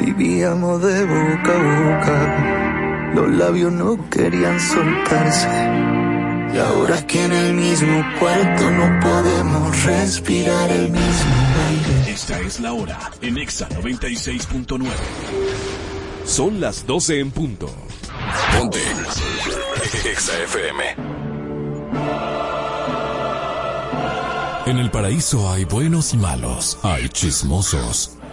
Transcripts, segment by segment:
Vivíamos de boca a boca, los labios no querían soltarse. Y ahora que en el mismo cuarto no podemos respirar el mismo aire. Esta es la hora en Exa 96.9. Son las 12 en punto. Ponte. Exa FM. En el paraíso hay buenos y malos, hay chismosos,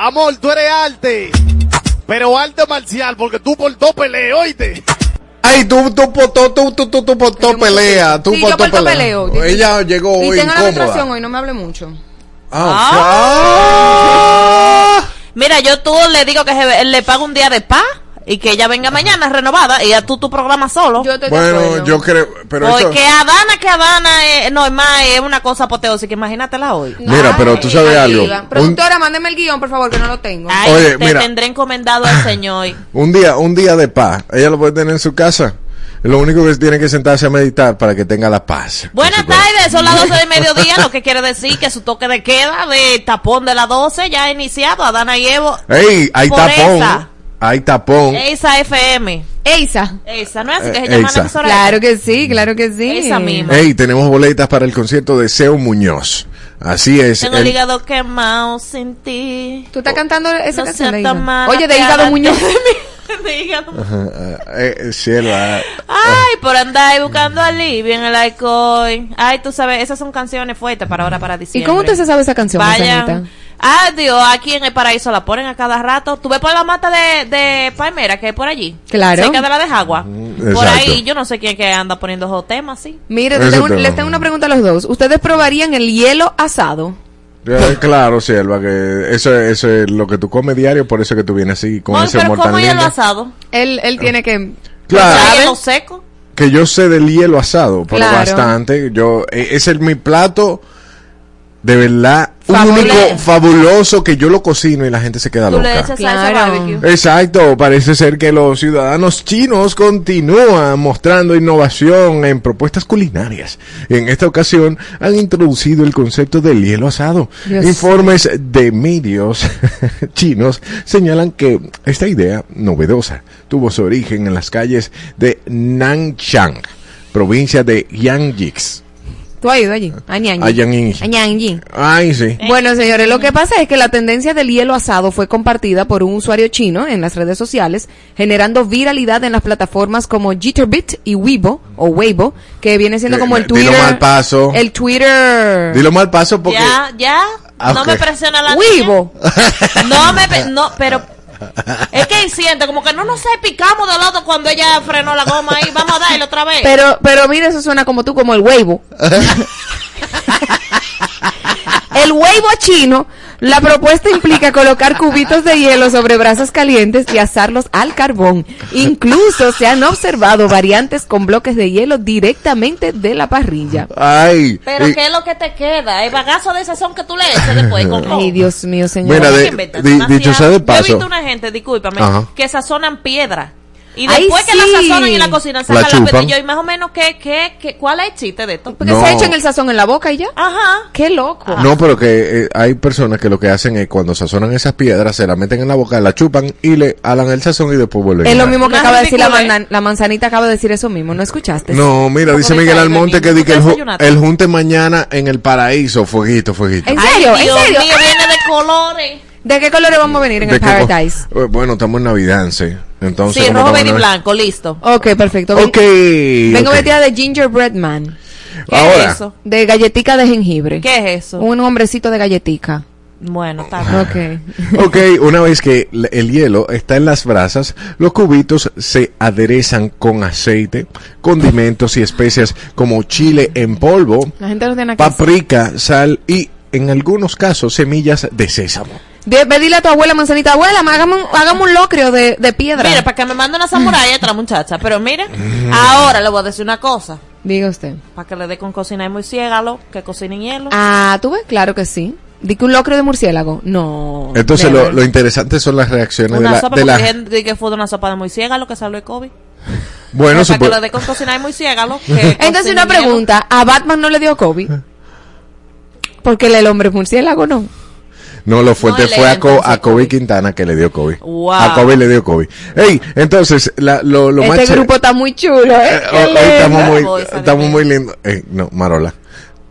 Amor, tú eres arte. Pero arte marcial, porque tú por dos peleas, oíste. Ay, tú, tú, tú, tú, tú, tú, tú, por dos peleas. Tú sí, por yo por dos peleo. Ella llegó hoy y tengo la menstruación hoy, no me hable mucho. Ah, ah. Mira, yo tú le digo que se, le pago un día de spa y que ella venga mañana renovada y ya tú tu programa solo. Yo estoy Bueno, yo creo, pero eso, Porque Adana, que Adana es, no es más, es una cosa apoteósica, imagínatela hoy. mira, pero tú sabes algo. Un, Productora, mándeme el guion, por favor, que no lo tengo. Ay, Oye, te mira. tendré encomendado al Señor. un día, un día de paz. Ella lo puede tener en su casa. Lo único que tiene que sentarse a meditar para que tenga la paz. Buenas tardes, son las 12 de mediodía, lo que quiere decir que su toque de queda de tapón de las 12 ya ha iniciado. Adana y Evo. Ey, hay Por tapón. esa. Hay tapón. Esa FM. Eisa. Esa, ¿no es así que Eh, se llama la Eisa. Claro que sí, claro que sí. Esa misma. Ey, tenemos boletas para el concierto de Seo Muñoz. Así es. Tengo el- el hígado quemado sin ti. ¿Tú estás cantando esa No canción de Oye, de Hígado Muñoz. De hígado. Ah, eh, cielo, ah, Ay, por andar buscando alivio en el alcohol. Ay, tú sabes, esas son canciones fuertes para ahora, para ¿Y diciembre. cómo usted se sabe esa canción, Vayan. Ah, Dios, aquí en el paraíso la ponen a cada rato. Tú ves por la mata de, de palmera que hay por allí. Claro. Cerca de la de Jagua. Por Mm, exacto. ahí, yo no sé quién que anda poniendo esos temas así. Mire, Ese les tengo, tema. les tengo una pregunta a los dos. ¿Ustedes probarían el hielo asado? Eh, claro, Cielo, que eso, eso es lo que tú comes diario, por eso que tú vienes así con ese pero ¿cómo hielo lindo. asado? Él, él tiene que... Claro. ¿Hay ¿Sabe? hielo seco? Que yo sé del hielo asado, pero Claro. bastante. Yo, eh, ese es mi plato de verdad Fabuloso. único, fabuloso, que yo lo cocino y la gente se queda Tú le loca. echas Claro. Exacto, parece ser que los ciudadanos chinos continúan mostrando innovación en propuestas culinarias. En esta ocasión han introducido el concepto del hielo asado. Dios. Informes de medios chinos señalan que esta idea novedosa tuvo su origen en las calles de Nanchang, provincia de Yangjix. ¿Tú has ido allí? A Ñangi. A Yangi. A. Ay, sí. Bueno, señores, lo que pasa es que la tendencia del hielo asado fue compartida por un usuario chino en las redes sociales, generando viralidad en las plataformas como Jitterbit y Weibo, o Weibo, que viene siendo como el dilo Twitter. mal paso. El Twitter. Dilo mal paso porque... Ya, ya. Ah, No me presiona la. Weibo. No me, no, pero es que siente como que no nos picamos del lado cuando ella frenó la goma ahí. Vamos a darle otra vez. Pero, pero mira, eso suena como tú, como el Weibo. el Weibo chino, la propuesta implica colocar cubitos de hielo sobre brasas calientes y asarlos al carbón. Incluso se han observado variantes con bloques de hielo directamente de la parrilla. Ay. Pero y- ¿qué es lo que te queda? El bagazo de sazón que tú le eches después. Con Ay, Dios mío, señor. Mira, ¿Cómo de- dicho sea de Yo he paso. visto una gente, discúlpame, Ajá. que sazonan piedra. Y Ay, después que sí. la sazonan y la cocinan, La sacan la, chupan. pedillo. Y más o menos, ¿qué, qué, qué, ¿cuál es el chiste de esto? Porque No. se echan el sazón en la boca y ya. Ajá. Qué loco. No, pero que eh, hay personas que lo que hacen es cuando sazonan esas piedras, se la meten en la boca, la chupan y le alan el sazón y después vuelven. Es lo mismo que acaba de decir la, ridículo, ¿eh? mandan- la manzanita, acaba de decir eso mismo, ¿no escuchaste? No, mira, dice Miguel Almonte que, que el, junte mañana en el paraíso, fueguito, fueguito. ¿En Ay, serio? ¿En serio? mío, viene de colores. ¿De qué colores vamos a venir en ¿De el Paradise? Eh, Bueno, estamos en Navidad, sí. Entonces, Sí, ¿cómo rojo, verde y blanco, listo. Ok, perfecto. Ven- Ok. Vengo ok. vestida de Gingerbread Man, ¿Qué Ahora. es eso? de galletica de jengibre. ¿Qué es eso? Un hombrecito de galletica. Bueno, está bien. Ok. Ok, una vez que el hielo está en las brasas, los cubitos se aderezan con aceite, condimentos y especias como chile en polvo, La gente no tiene que hacer. paprika, sal y, en algunos casos, semillas de sésamo. De, ve, dile a tu abuela, manzanita, abuela, hagamos, un- hagamos un locrio de, de piedra. Mire, para que me mande una samurai esta la muchacha. Pero mire, ahora le voy a decir una cosa. Diga usted. Para que le dé con cocinar muy ciégalo, que cocinen hielo. Ah, ¿tú ves? Claro que sí. Di que un locrio de murciélago. No. Entonces, lo, lo interesante son las reacciones de la... sopa, de la- dije, que fue de una sopa de muy ciégalo que salió de COVID. bueno, para que le dé con cocinar muy ciégalo. que Entonces, una hielo. pregunta. ¿A Batman no le dio COVID? Porque el hombre murciélago, ¿no? No, lo fuerte No, fue a, Co- a Kobe. Quintana que le dio COVID. Wow. A Kobe le dio COVID. Ey, entonces, la- lo, lo más este chévere- grupo está muy chulo, ¿eh? Eh, hoy estamos muy, Voy, estamos muy lindos. Eh, no, Marola.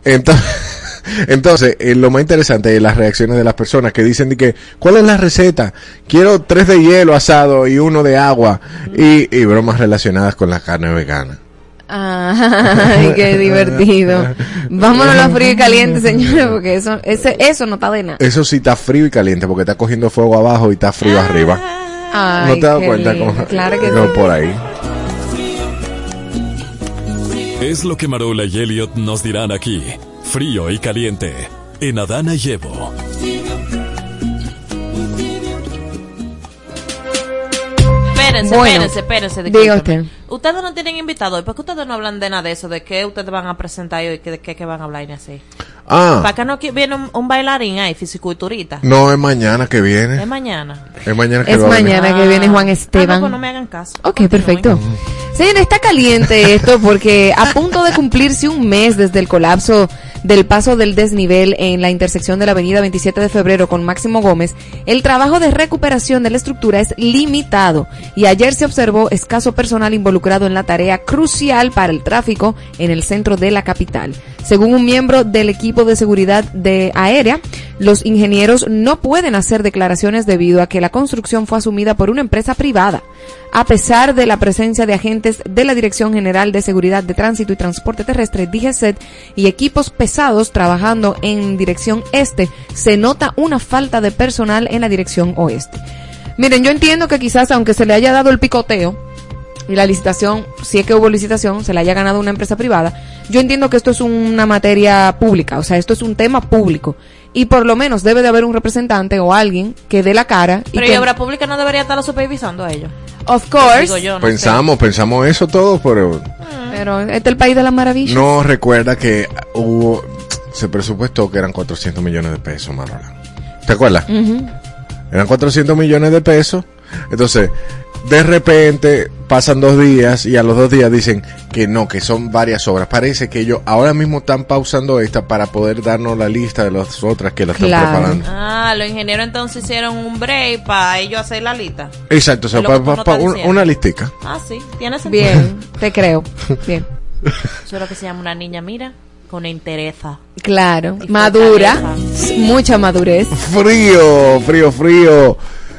Entonces, entonces eh, lo más interesante es las reacciones de las personas que dicen de que, ¿cuál es la receta? Quiero tres de hielo asado y uno de agua y, y bromas relacionadas con la carne vegana. Ay, qué divertido. Vámonos a frío y caliente, señores, porque eso, ese, eso no está de nada. Eso sí está frío y caliente porque está cogiendo fuego abajo y está frío arriba. Ay, ¿No te das cuenta? lindo. cómo- Claro que no, sí. por ahí. Es lo que Marola y Elliot nos dirán aquí. Frío y caliente. En Adana y Evo. Espérense, Bueno, espérense, espérense. diga usted. Ustedes no tienen invitado hoy. ¿Por qué ustedes no hablan de nada de eso? ¿De qué ustedes van a presentar hoy? ¿De qué, qué van a hablar y así? Ah, ¿Para qué no viene un, un bailarín ahí, fisiculturista? no es mañana que Es viene. mañana. Es mañana que Es mañana que viene Juan Ah, Esteban. no, pues no me hagan caso. Ok, Continúen. perfecto. Señores, está caliente esto porque a punto de cumplirse un mes desde el colapso del paso del desnivel en la intersección de la avenida 27 de febrero con Máximo Gómez, el trabajo de recuperación de la estructura es limitado y ayer se observó escaso personal involucrado en la tarea crucial para el tráfico en el centro de la capital. Según un miembro del equipo de seguridad de aérea, los ingenieros no pueden hacer declaraciones debido a que la construcción fue asumida por una empresa privada. A pesar de la presencia de agentes de la Dirección General de Seguridad de Tránsito y Transporte Terrestre, DGCET, y equipos pesados trabajando en dirección este, se nota una falta de personal en la dirección oeste. Miren, yo entiendo que quizás aunque se le haya dado el picoteo, y la licitación, si es que hubo licitación, se la haya ganado una empresa privada, yo entiendo que esto es una materia pública, o sea, esto es un tema público. Y por lo menos debe de haber un representante o alguien que dé la cara. Y Pero que, ¿y obra pública no debería estarlo supervisando a ellos? of course, yo, no Pensamos, pensamos eso todo, pero pero este es el país de las maravillas. no recuerda que hubo, se presupuestó que eran 400 millones de pesos, Marola. ¿Te acuerdas? Eran 400 millones de pesos. Entonces, de repente pasan dos días y a los dos días dicen que no, que son varias obras. Parece que ellos ahora mismo están pausando esta para poder darnos la lista de las otras que la están Claro. preparando. Ah, los ingenieros entonces hicieron un break para ellos hacer la lista. Exacto, o sea, pa- un- una listica. Ah, sí, tiene sentido. Bien, te creo. Bien. Eso es lo que se llama una niña, mira, con entereza. Claro, Y madura, mucha madurez. Frío, frío, frío.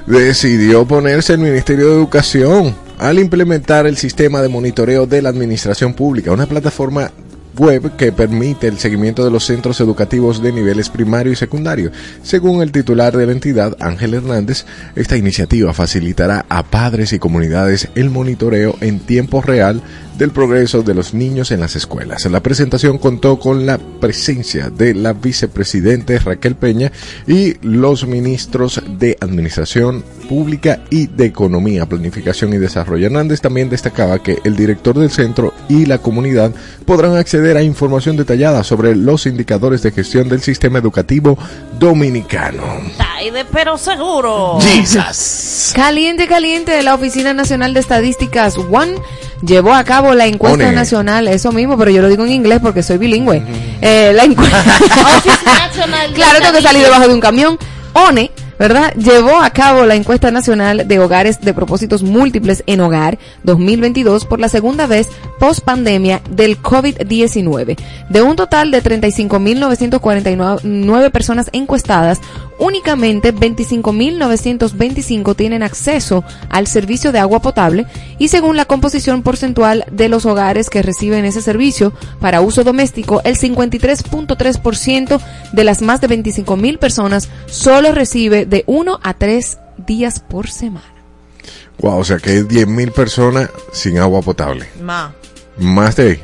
Decidió ponerse el Ministerio de Educación al implementar el sistema de monitoreo de la administración pública, una plataforma web que permite el seguimiento de los centros educativos de niveles primario y secundario. Según el titular de la entidad, Ángel Hernández, esta iniciativa facilitará a padres y comunidades el monitoreo en tiempo real del progreso de los niños en las escuelas. La presentación contó con la presencia de la vicepresidente Raquel Peña y los ministros de Administración Pública y de Economía, Planificación y Desarrollo. Hernández también destacaba que el director del centro y la comunidad podrán acceder a información detallada sobre los indicadores de gestión del sistema educativo dominicano. Ay, de pero seguro. Jesus. Caliente, caliente, la Oficina Nacional de Estadísticas, One, llevó a cabo la encuesta ONE. nacional, eso mismo, pero yo lo digo en inglés porque soy bilingüe. Eh, la encuesta. Claro, tengo que salir debajo de un camión. ONE, ¿verdad? Llevó a cabo la encuesta nacional de hogares de propósitos múltiples en hogar 2022 por la segunda vez post pandemia del COVID-19. De un total de 35.949 personas encuestadas, únicamente 25.925 tienen acceso al servicio de agua potable y según la composición porcentual de los hogares que reciben ese servicio para uso doméstico, el 53.3% de las más de 25.000 personas solo recibe de 1 a 3 días por semana. Wow, o sea que hay 10.000 personas sin agua potable. Ma. Más de.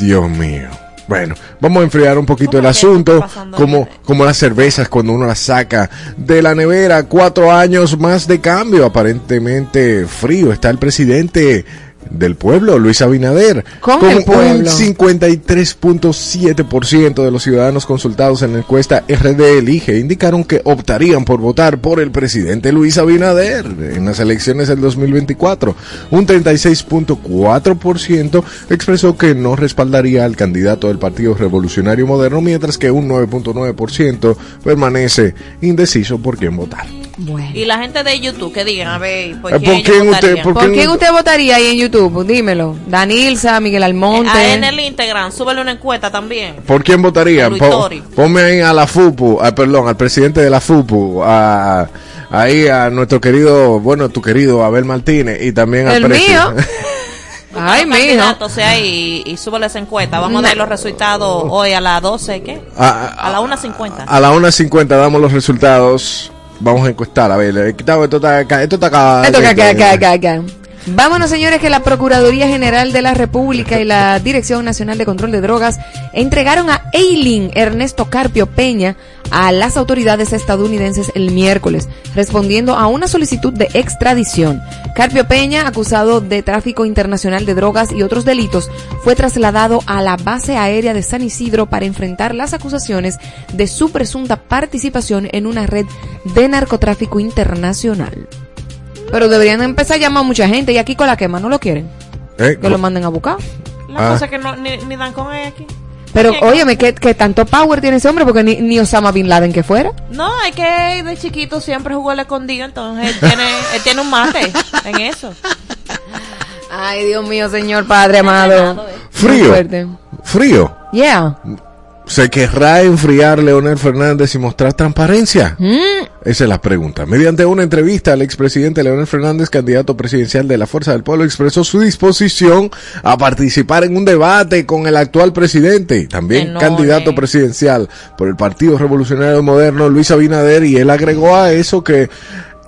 Dios mío. Bueno, vamos a enfriar un poquito ¿Cómo el asunto, como, como las cervezas cuando uno las saca de la nevera. Cuatro años más de cambio, aparentemente frío. Está el presidente del pueblo, Luis Abinader, Con con el un pueblo. 53.7% de los ciudadanos consultados en la encuesta RD Elige indicaron que optarían por votar por el presidente Luis Abinader en las elecciones del 2024. Un 36.4% expresó que no respaldaría al candidato del Partido Revolucionario Moderno, mientras que un 9.9% permanece indeciso por quién votar. Bueno. Y la gente de YouTube, que digan, a ver, ¿por Eh, quién, ¿por quién ellos usted- por ¿Por quién- quién usted votaría ahí en YouTube? Dímelo. Danilza, Miguel Almonte. Ah, en el Instagram, súbele una encuesta también. ¿Por quién votaría? Luis Po- ponme ahí a la FUPU, ah, perdón, al presidente de la FUPU, a, ahí a nuestro querido, bueno, tu querido Abel Martínez y también al El presi- mío. Ay, candidatos, o sea, y, y súbele esa encuesta. Vamos a dar los resultados hoy a las 12, ¿qué? a, A la 1.50. A la 1.50 damos los resultados. Vamos a encuestar, a ver, eh, quitado, esto está acá, esto está acá. Esto acá, acá, acá, acá. Vámonos, señores, que la Procuraduría General de la República y la Dirección Nacional de Control de Drogas entregaron a Eileen Ernesto Carpio Peña a las autoridades estadounidenses el miércoles, respondiendo a una solicitud de extradición. Carpio Peña, acusado de tráfico internacional de drogas y otros delitos, fue trasladado a la base aérea de San Isidro para enfrentar las acusaciones de su presunta participación en una red de narcotráfico internacional. Pero deberían empezar a llamar a mucha gente y aquí con la quema no lo quieren. Eh, Que lo manden a buscar. La Ah. cosa es que no, ni, ni dan con él aquí. Pero ¿Qué? óyeme, ¿qué, qué tanto power tiene ese hombre? Porque ni, ni Osama Bin Laden que fuera. No, es que de chiquito siempre jugó al escondido, entonces él tiene, él tiene un mate en eso. Ay, Dios mío, señor Padre amado. Frío. Muy fuerte. Frío. Yeah. ¿Se querrá enfriar Leonel Fernández y mostrar transparencia? Mm, Esa es la pregunta. Mediante una entrevista, el expresidente Leonel Fernández, candidato presidencial de la Fuerza del Pueblo, expresó su disposición a participar en un debate con el actual presidente, también Enorme. candidato presidencial por el Partido Revolucionario Moderno, Luis Abinader, y él agregó a eso que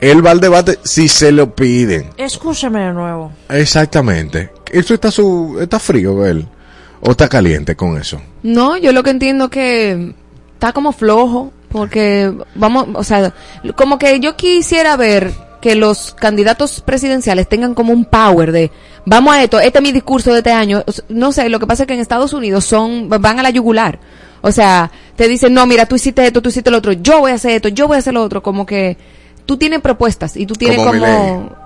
él va al debate si se lo piden. Escúchame de nuevo. Exactamente. Eso está su, está frío él. O está caliente con eso. No, yo lo que entiendo que está como flojo. Porque vamos, o sea, como que yo quisiera ver que los candidatos presidenciales tengan como un power de vamos a esto, este es mi discurso de este año. No sé, lo que pasa es que en Estados Unidos son, van a la yugular. O sea, te dicen, no, mira, tú hiciste esto, tú hiciste lo otro, yo voy a hacer esto, yo voy a hacer lo otro. Como que tú tienes propuestas y tú tienes Como como...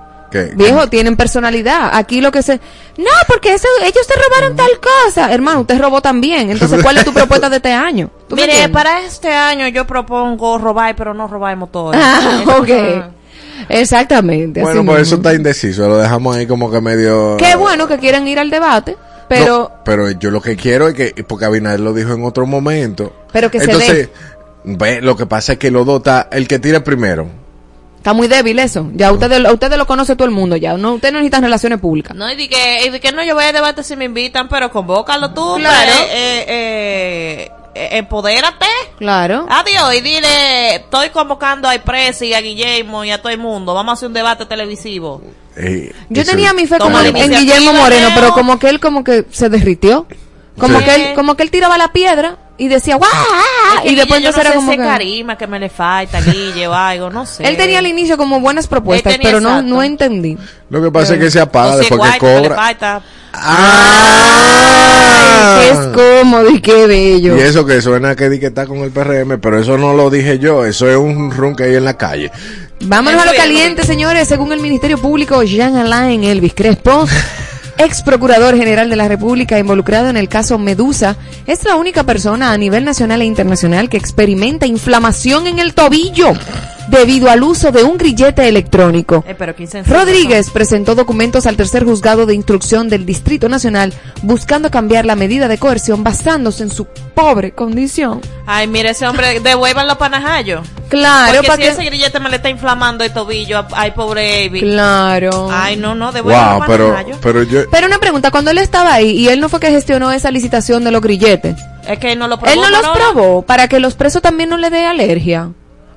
Viejo, tienen personalidad. Aquí lo que se... No, porque eso, ellos te robaron tal cosa. Hermano, usted robó también. Entonces, ¿cuál es tu propuesta de este año? ¿Tú me Mire, entiendes? para este año yo propongo robar, pero no robar motores. Ah, Eso- ok. Exactamente. así Bueno, pues eso mismo. está indeciso, lo dejamos ahí como que medio... Qué bueno que quieran ir al debate, pero... No, pero yo lo que quiero es que, porque Abinader lo dijo en otro momento. Pero que se Entonces, ve, lo que pasa es que los dos está, el que tire primero. Está muy débil eso. Ya ustedes, a ustedes lo conoce todo el mundo ya. No, ustedes no necesitan relaciones públicas. No, y de que, y de que no, yo voy a debate si me invitan, pero convócalo tú. Claro. pues, eh, eh, eh, empodérate. Claro. Adiós y dile, estoy convocando a Presi, a Guillermo y a todo el mundo. Vamos a hacer un debate televisivo. Eh, Yo tenía mi fe como en Guillermo Moreno, pero como que él como que se derritió. Como Sí. que él como que él tiraba la piedra y decía ¡guau! Es que y después entonces no era sé como ese que carisma que me le falta, Guille o algo, no sé. él tenía al inicio como buenas propuestas, pero no exacto. no entendí. Lo que pasa es que se apaga después que cobra. falta. ¡Ah! Ay, es cómodo y qué bello. Y eso que suena que di que está con el PRM, pero eso no lo dije yo, eso es un rum que hay en la calle. Vámonos a lo caliente, señores. Según el Ministerio Público, Jean Alain Elvis Crespo, ex procurador general de la República involucrado en el caso Medusa, es la única persona a nivel nacional e internacional que experimenta inflamación en el tobillo debido al uso de un grillete electrónico. Eh, pero Rodríguez presentó documentos al tercer juzgado de instrucción del Distrito Nacional buscando cambiar la medida de coerción basándose en su pobre condición. Ay, mire ese hombre, devuelvan los panajayos. Claro, Porque para si que... ese grillete me le está inflamando el tobillo, ay, pobre Evi. Claro. Ay, no, no, devuelvan Wow, los pero, panajayos. pero yo, Pero una pregunta, cuando él estaba ahí y él no fue que gestionó esa licitación de los grilletes, Es que él no lo probó. él no los probó para que los presos también no le dé alergia.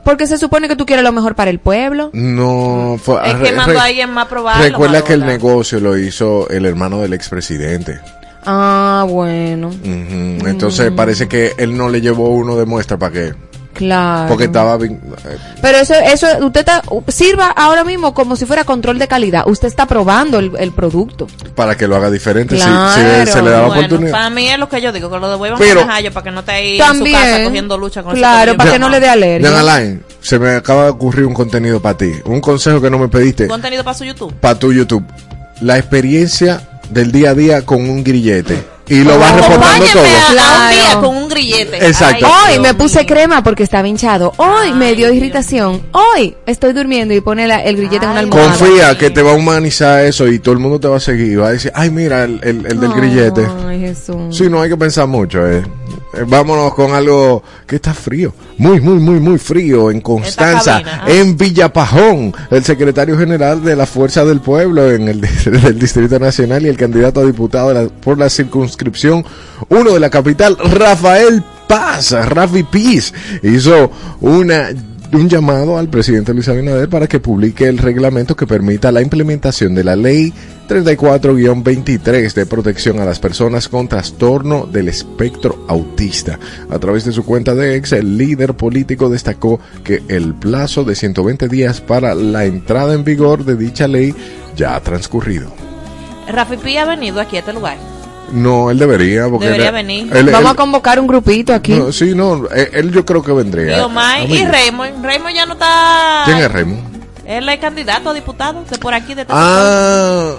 Porque se supone que tú quieres lo mejor para el pueblo. no fue. Es que mandó a alguien más a probarlo. Recuerda que el negocio lo hizo el hermano del expresidente. Ah, bueno, Entonces parece que él no le llevó uno de muestra para que. Claro. Porque estaba. eh, Pero eso, eso, usted está, sirva ahora mismo como si fuera control de calidad. Usted está probando el, el producto. Para que lo haga diferente. si- Claro. Si, se le da la Bueno, oportunidad. para mí es lo que yo digo, que lo devuelvan Pero- a para que no esté ahí en su También. casa cogiendo lucha con Claro, para que no le dé alergia. Jan Alain, se me acaba de ocurrir un contenido para ti. Un consejo que no me pediste. Contenido para su YouTube. Para tu YouTube. La experiencia del día a día con un grillete. Y lo vas reportando todo. a, a un Claro. día con un grillete. Exacto. Ay, Hoy me puse mío. crema porque estaba hinchado. Hoy me dio irritación. Hoy estoy durmiendo y pone la- el grillete en una almohada. Confía que te va a humanizar eso y todo el mundo te va a seguir. y Va a decir, ay, mira, el, el- el del grillete. Ay, Jesús. Sí, no hay que pensar mucho. Eh. Eh, vámonos con algo que está frío. Muy, muy, muy, muy frío. En Constanza, ah. en Villapajón. El secretario general de la Fuerza del Pueblo en el del Distrito Nacional y el candidato a diputado de la- por la 1 de la capital, Rafael Paz, Rafi Piz, hizo una un llamado al presidente Luis Abinader para que publique el reglamento que permita la implementación de la ley 34-23 de protección a las personas con trastorno del espectro autista. A través de su cuenta de ex, el líder político destacó que el plazo de 120 días para la entrada en vigor de dicha ley ya ha transcurrido. Rafi Pi ha venido aquí a este lugar. No, él debería, porque Debería él- venir. él- Vamos él- a convocar un grupito aquí. no, sí, no, él, él yo creo que vendría. Y Omar y. Raymond. Raymond ya no está. ¿Quién es Raymond? Él es candidato a diputado de por aquí. De Ah.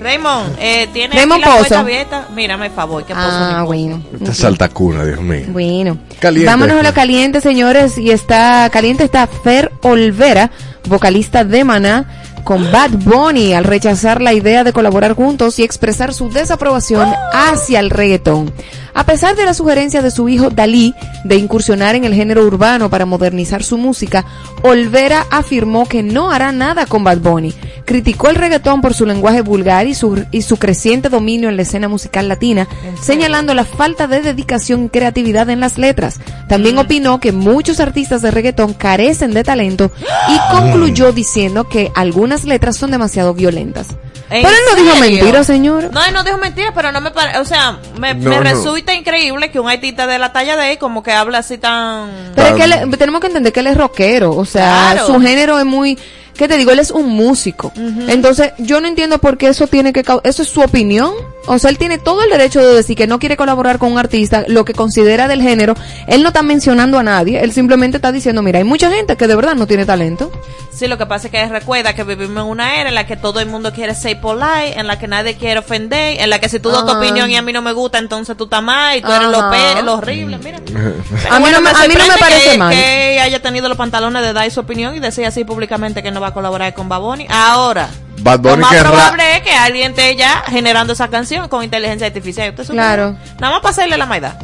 Raymond, eh, tiene Raymond aquí la puerta abierta. Mírame, el favor, que ah, bueno. esta saltacuna, Dios mío. Bueno, Caliente. vámonos a lo caliente, señores. Y está caliente está Fer Olvera, vocalista de Maná, con Bad Bunny al rechazar la idea de colaborar juntos y expresar su desaprobación hacia el reggaetón. A pesar de la sugerencia de su hijo Dalí de incursionar en el género urbano para modernizar su música, Olvera afirmó que no hará nada con Bad Bunny. Criticó el reggaetón por su lenguaje vulgar y su, y su creciente dominio en la escena musical latina, señalando la falta de dedicación y creatividad en las letras. También opinó que muchos artistas de reggaetón carecen de talento y concluyó diciendo que algunas letras son demasiado violentas. ¿En Pero él no dijo serio? mentira, señor. No, él no dijo mentira, pero no me parece, o sea, me, No, me no. resulta increíble que un artista de la talla de él como que habla así tan... Pero es que él- tenemos que entender que él es rockero, o sea, Claro. su género es muy, ¿qué te digo? Él es un músico. Entonces, yo no entiendo por qué eso tiene que, eso es su opinión. O sea, él tiene todo el derecho de decir que no quiere colaborar con un artista, lo que considera del género. Él no está mencionando a nadie, él simplemente está diciendo, mira, hay mucha gente que de verdad no tiene talento. Sí, lo que pasa es que recuerda que vivimos en una era en la que todo el mundo quiere ser polite, en la que nadie quiere ofender, en la que si tú das tu opinión y a mí no me gusta, entonces tú estás mal y tú eres lo, Ajá. pe lo horrible, mira. A mí no me- a mí no me parece que, mal. que haya tenido los pantalones de dar su opinión y decir así públicamente que no va a colaborar con Baboni. Ahora, Bad lo Bunny más querrá- probable es que alguien esté ya generando esa canción con inteligencia artificial. Claro. Nada más para hacerle la maidad.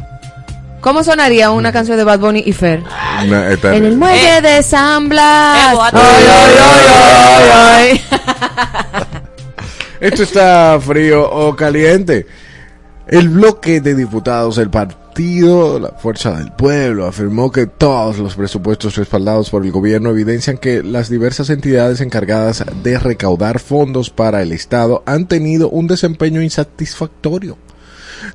¿Cómo sonaría una canción de Bad Bunny y Fer? No, En el muelle Eh. de San Blas. Eh, boate. Ay, ay, ay, ay, ay. Esto está frío o caliente. El bloque de diputados del partido La Fuerza del Pueblo afirmó que todos los presupuestos respaldados por el gobierno evidencian que las diversas entidades encargadas de recaudar fondos para el Estado han tenido un desempeño insatisfactorio.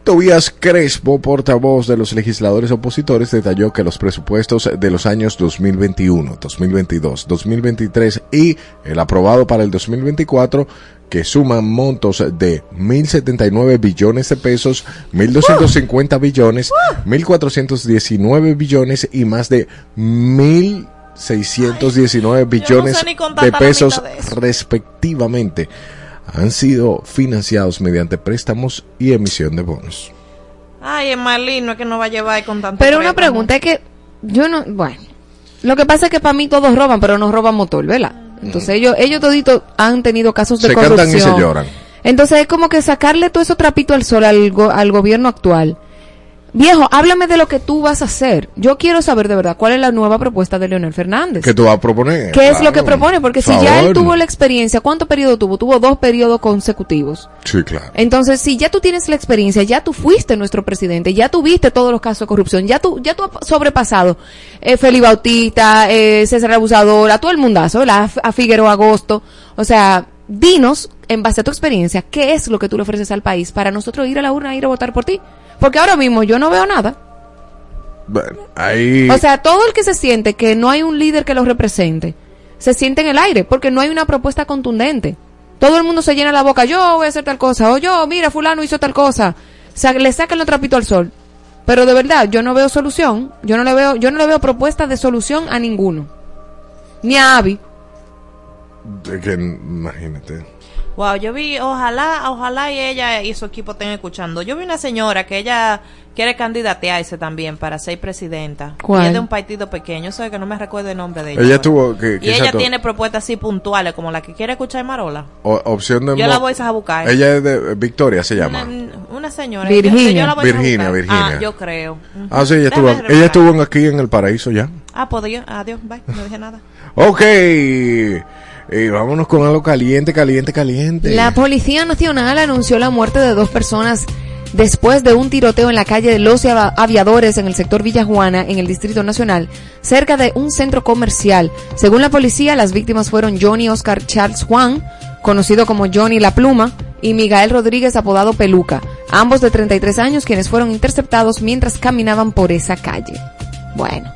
Tobías Crespo, portavoz de los legisladores opositores, detalló que los presupuestos de los años 2021, 2022, 2023 y el aprobado para el 2024 que suman montos de 1.079 billones de pesos, 1.250 billones, 1.419 billones y más de 1.619 billones de pesos de respectivamente han sido financiados mediante préstamos y emisión de bonos. Ay, es más lindo que no va a llevar con tanto Pero una pregunta es que yo no, bueno, lo que pasa es que para mí todos roban, pero no roban motor, ¿verdad? Entonces ellos, ellos toditos han tenido casos de Se corrupción. cantan y se lloran. Entonces es como que sacarle todo eso trapito al sol al, go- al gobierno actual. Viejo, háblame de lo que tú vas a hacer. Yo quiero saber de verdad cuál es la nueva propuesta de Leonel Fernández. ¿Qué tú vas a proponer? ¿Qué es lo que propone? Porque si ya él tuvo la experiencia, ¿cuánto periodo tuvo? Tuvo dos periodos consecutivos. Sí, claro. Entonces, si ya tú tienes la experiencia, ya tú fuiste nuestro presidente, ya tuviste todos los casos de corrupción, ya tú, ya tú has sobrepasado eh, Feli Bautista, eh, César Abusador, a todo el mundazo, ¿verdad? a, a Figueroa Agosto. O sea, dinos, en base a tu experiencia, qué es lo que tú le ofreces al país para nosotros ir a la urna, ir a votar por ti. Porque ahora mismo yo no veo nada. Bueno, ahí... O sea, todo el que se siente que no hay un líder que lo represente, se siente en el aire, porque no hay una propuesta contundente. Todo el mundo se llena la boca, yo voy a hacer tal cosa, o yo, mira, fulano hizo tal cosa. O sea, le sacan los trapitos al sol. Pero de verdad, yo no veo solución, yo no le veo, yo no le veo propuesta de solución a ninguno. Ni a Avi. de que, imagínate. Wow, yo vi, ojalá, ojalá y ella y su equipo estén escuchando. Yo vi una señora que ella quiere candidatearse también para ser presidenta. ¿Cuál? Y es de un partido pequeño, sé que no me recuerdo el nombre de ella. Ella tuvo que... Y que ella exacto, tiene propuestas así puntuales, como la que quiere escuchar Marola. o- opción de... Yo la voy a buscar. Ella es de Victoria, se llama. Una, una señora. Virginia. Yo- yo la voy a Virginia, buscar. Virginia. Ah, yo creo. Ujú. Ah, sí, ella Déjame estuvo, ella estuvo en- aquí en el paraíso ya. Ah, pues adiós, bye, no dije nada. Ok. Vámonos con algo caliente, caliente, caliente. La Policía Nacional anunció la muerte de dos personas después de un tiroteo en la calle de Los Aviadores en el sector Villa Juana, en el Distrito Nacional, cerca de un centro comercial. Según la policía, las víctimas fueron Johnny Oscar Charles Juan, conocido como Johnny La Pluma, y Miguel Rodríguez, apodado Peluca, ambos de 33 años, quienes fueron interceptados mientras caminaban por esa calle. Bueno,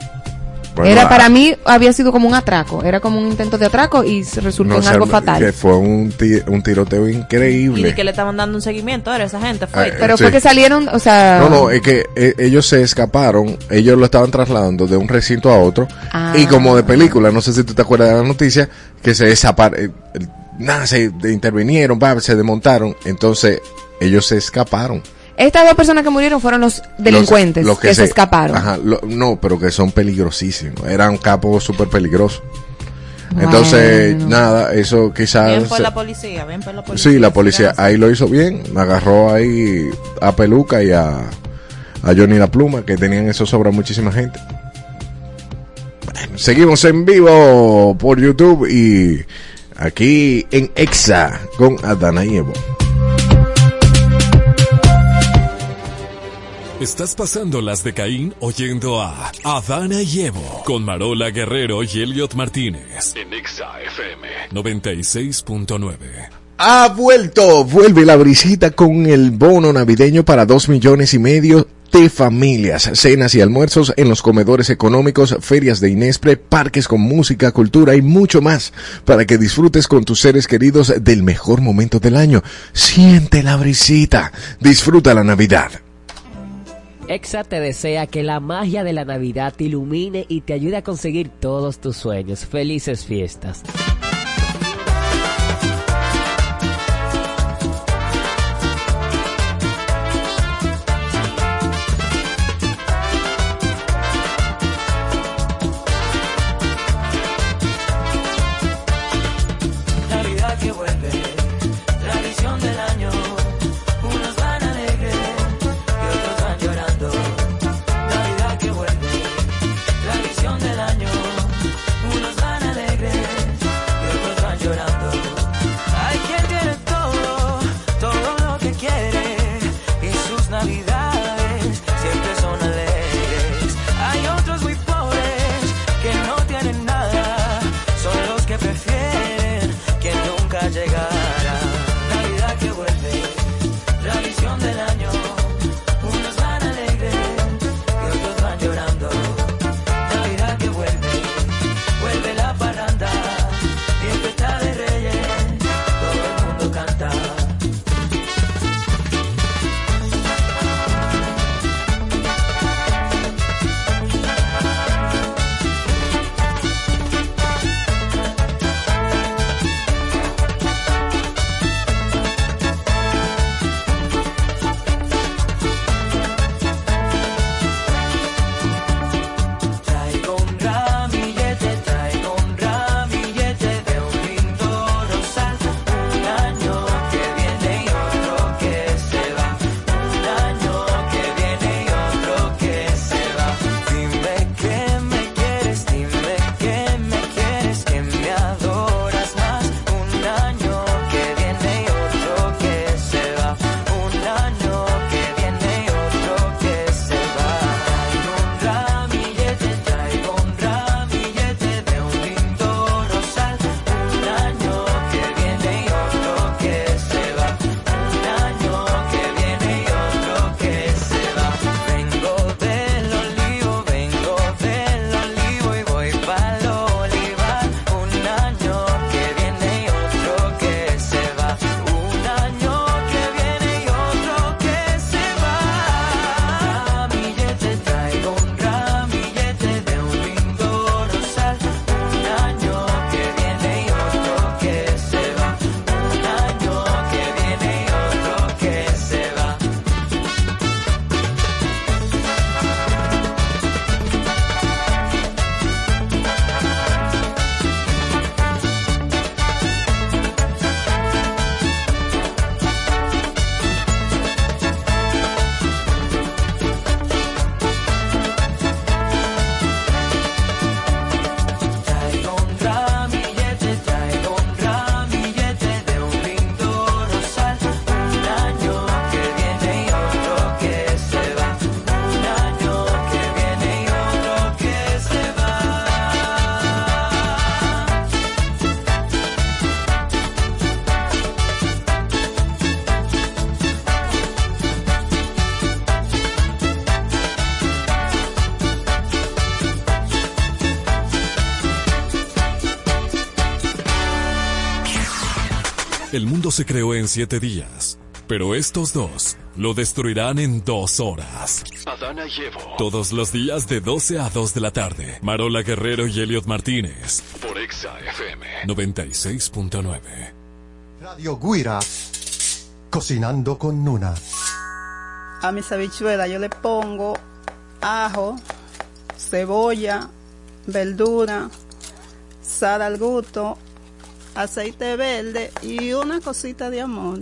Bueno, era para mí, había sido como un atraco, era como un intento de atraco y se resultó no en algo fatal. Que fue un, ti- un tiroteo Y increíble. di que le estaban dando un seguimiento, era esa gente, fue. Ah, Pero Sí. fue que salieron, o sea... No, no, es que eh, ellos se escaparon, ellos lo estaban trasladando de un recinto a otro, Ah. y como de película, no sé si tú te acuerdas de la noticia, que se desaparecieron, nada, se intervinieron, va, se desmontaron, entonces ellos se escaparon. Estas dos personas que murieron fueron los delincuentes Los- los que, se, escaparon. Ajá, lo- no, pero que son peligrosísimos, eran capos súper peligrosos. Entonces, Bueno. nada, eso quizás... Bien por la policía, bien por la policía. Sí, la policía ahí lo hizo bien, agarró ahí a Peluca y a, a Johnny La Pluma, que tenían eso sobra muchísima gente. Bueno, seguimos en vivo por YouTube y aquí en Exa con Adana y Evo. Estás pasando las de Caín oyendo a Adana y Evo con Marola Guerrero y Elliot Martínez en Exa FM 96.9. Ha vuelto, vuelve la brisita con el bono navideño para dos millones y medio de familias, cenas y almuerzos en los comedores económicos, ferias de Inespre, parques con música, cultura y mucho más, para que disfrutes con tus seres queridos del mejor momento del año. Siente la brisita, disfruta la Navidad. Exa te desea que la magia de la Navidad te ilumine y te ayude a conseguir todos tus sueños. Felices fiestas. se creó en siete días, pero estos dos lo destruirán en dos horas. Adana y Todos los días de 12 a 2 de la tarde. Marola Guerrero y Elliot Martínez. Por Exa FM 96.9. Radio Guira. Cocinando con Nuna. A mis habichuelas yo le pongo ajo, cebolla, verdura, sal al gusto aceite verde y una cosita de amor.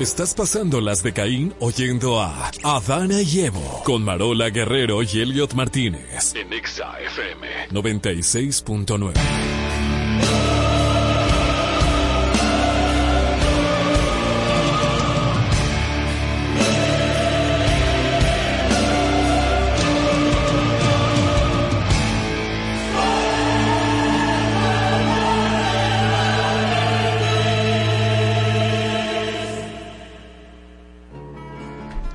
Estás pasando las de Caín oyendo a Adana y Evo con Marola Guerrero y Elliot Martínez en Exa 96.9.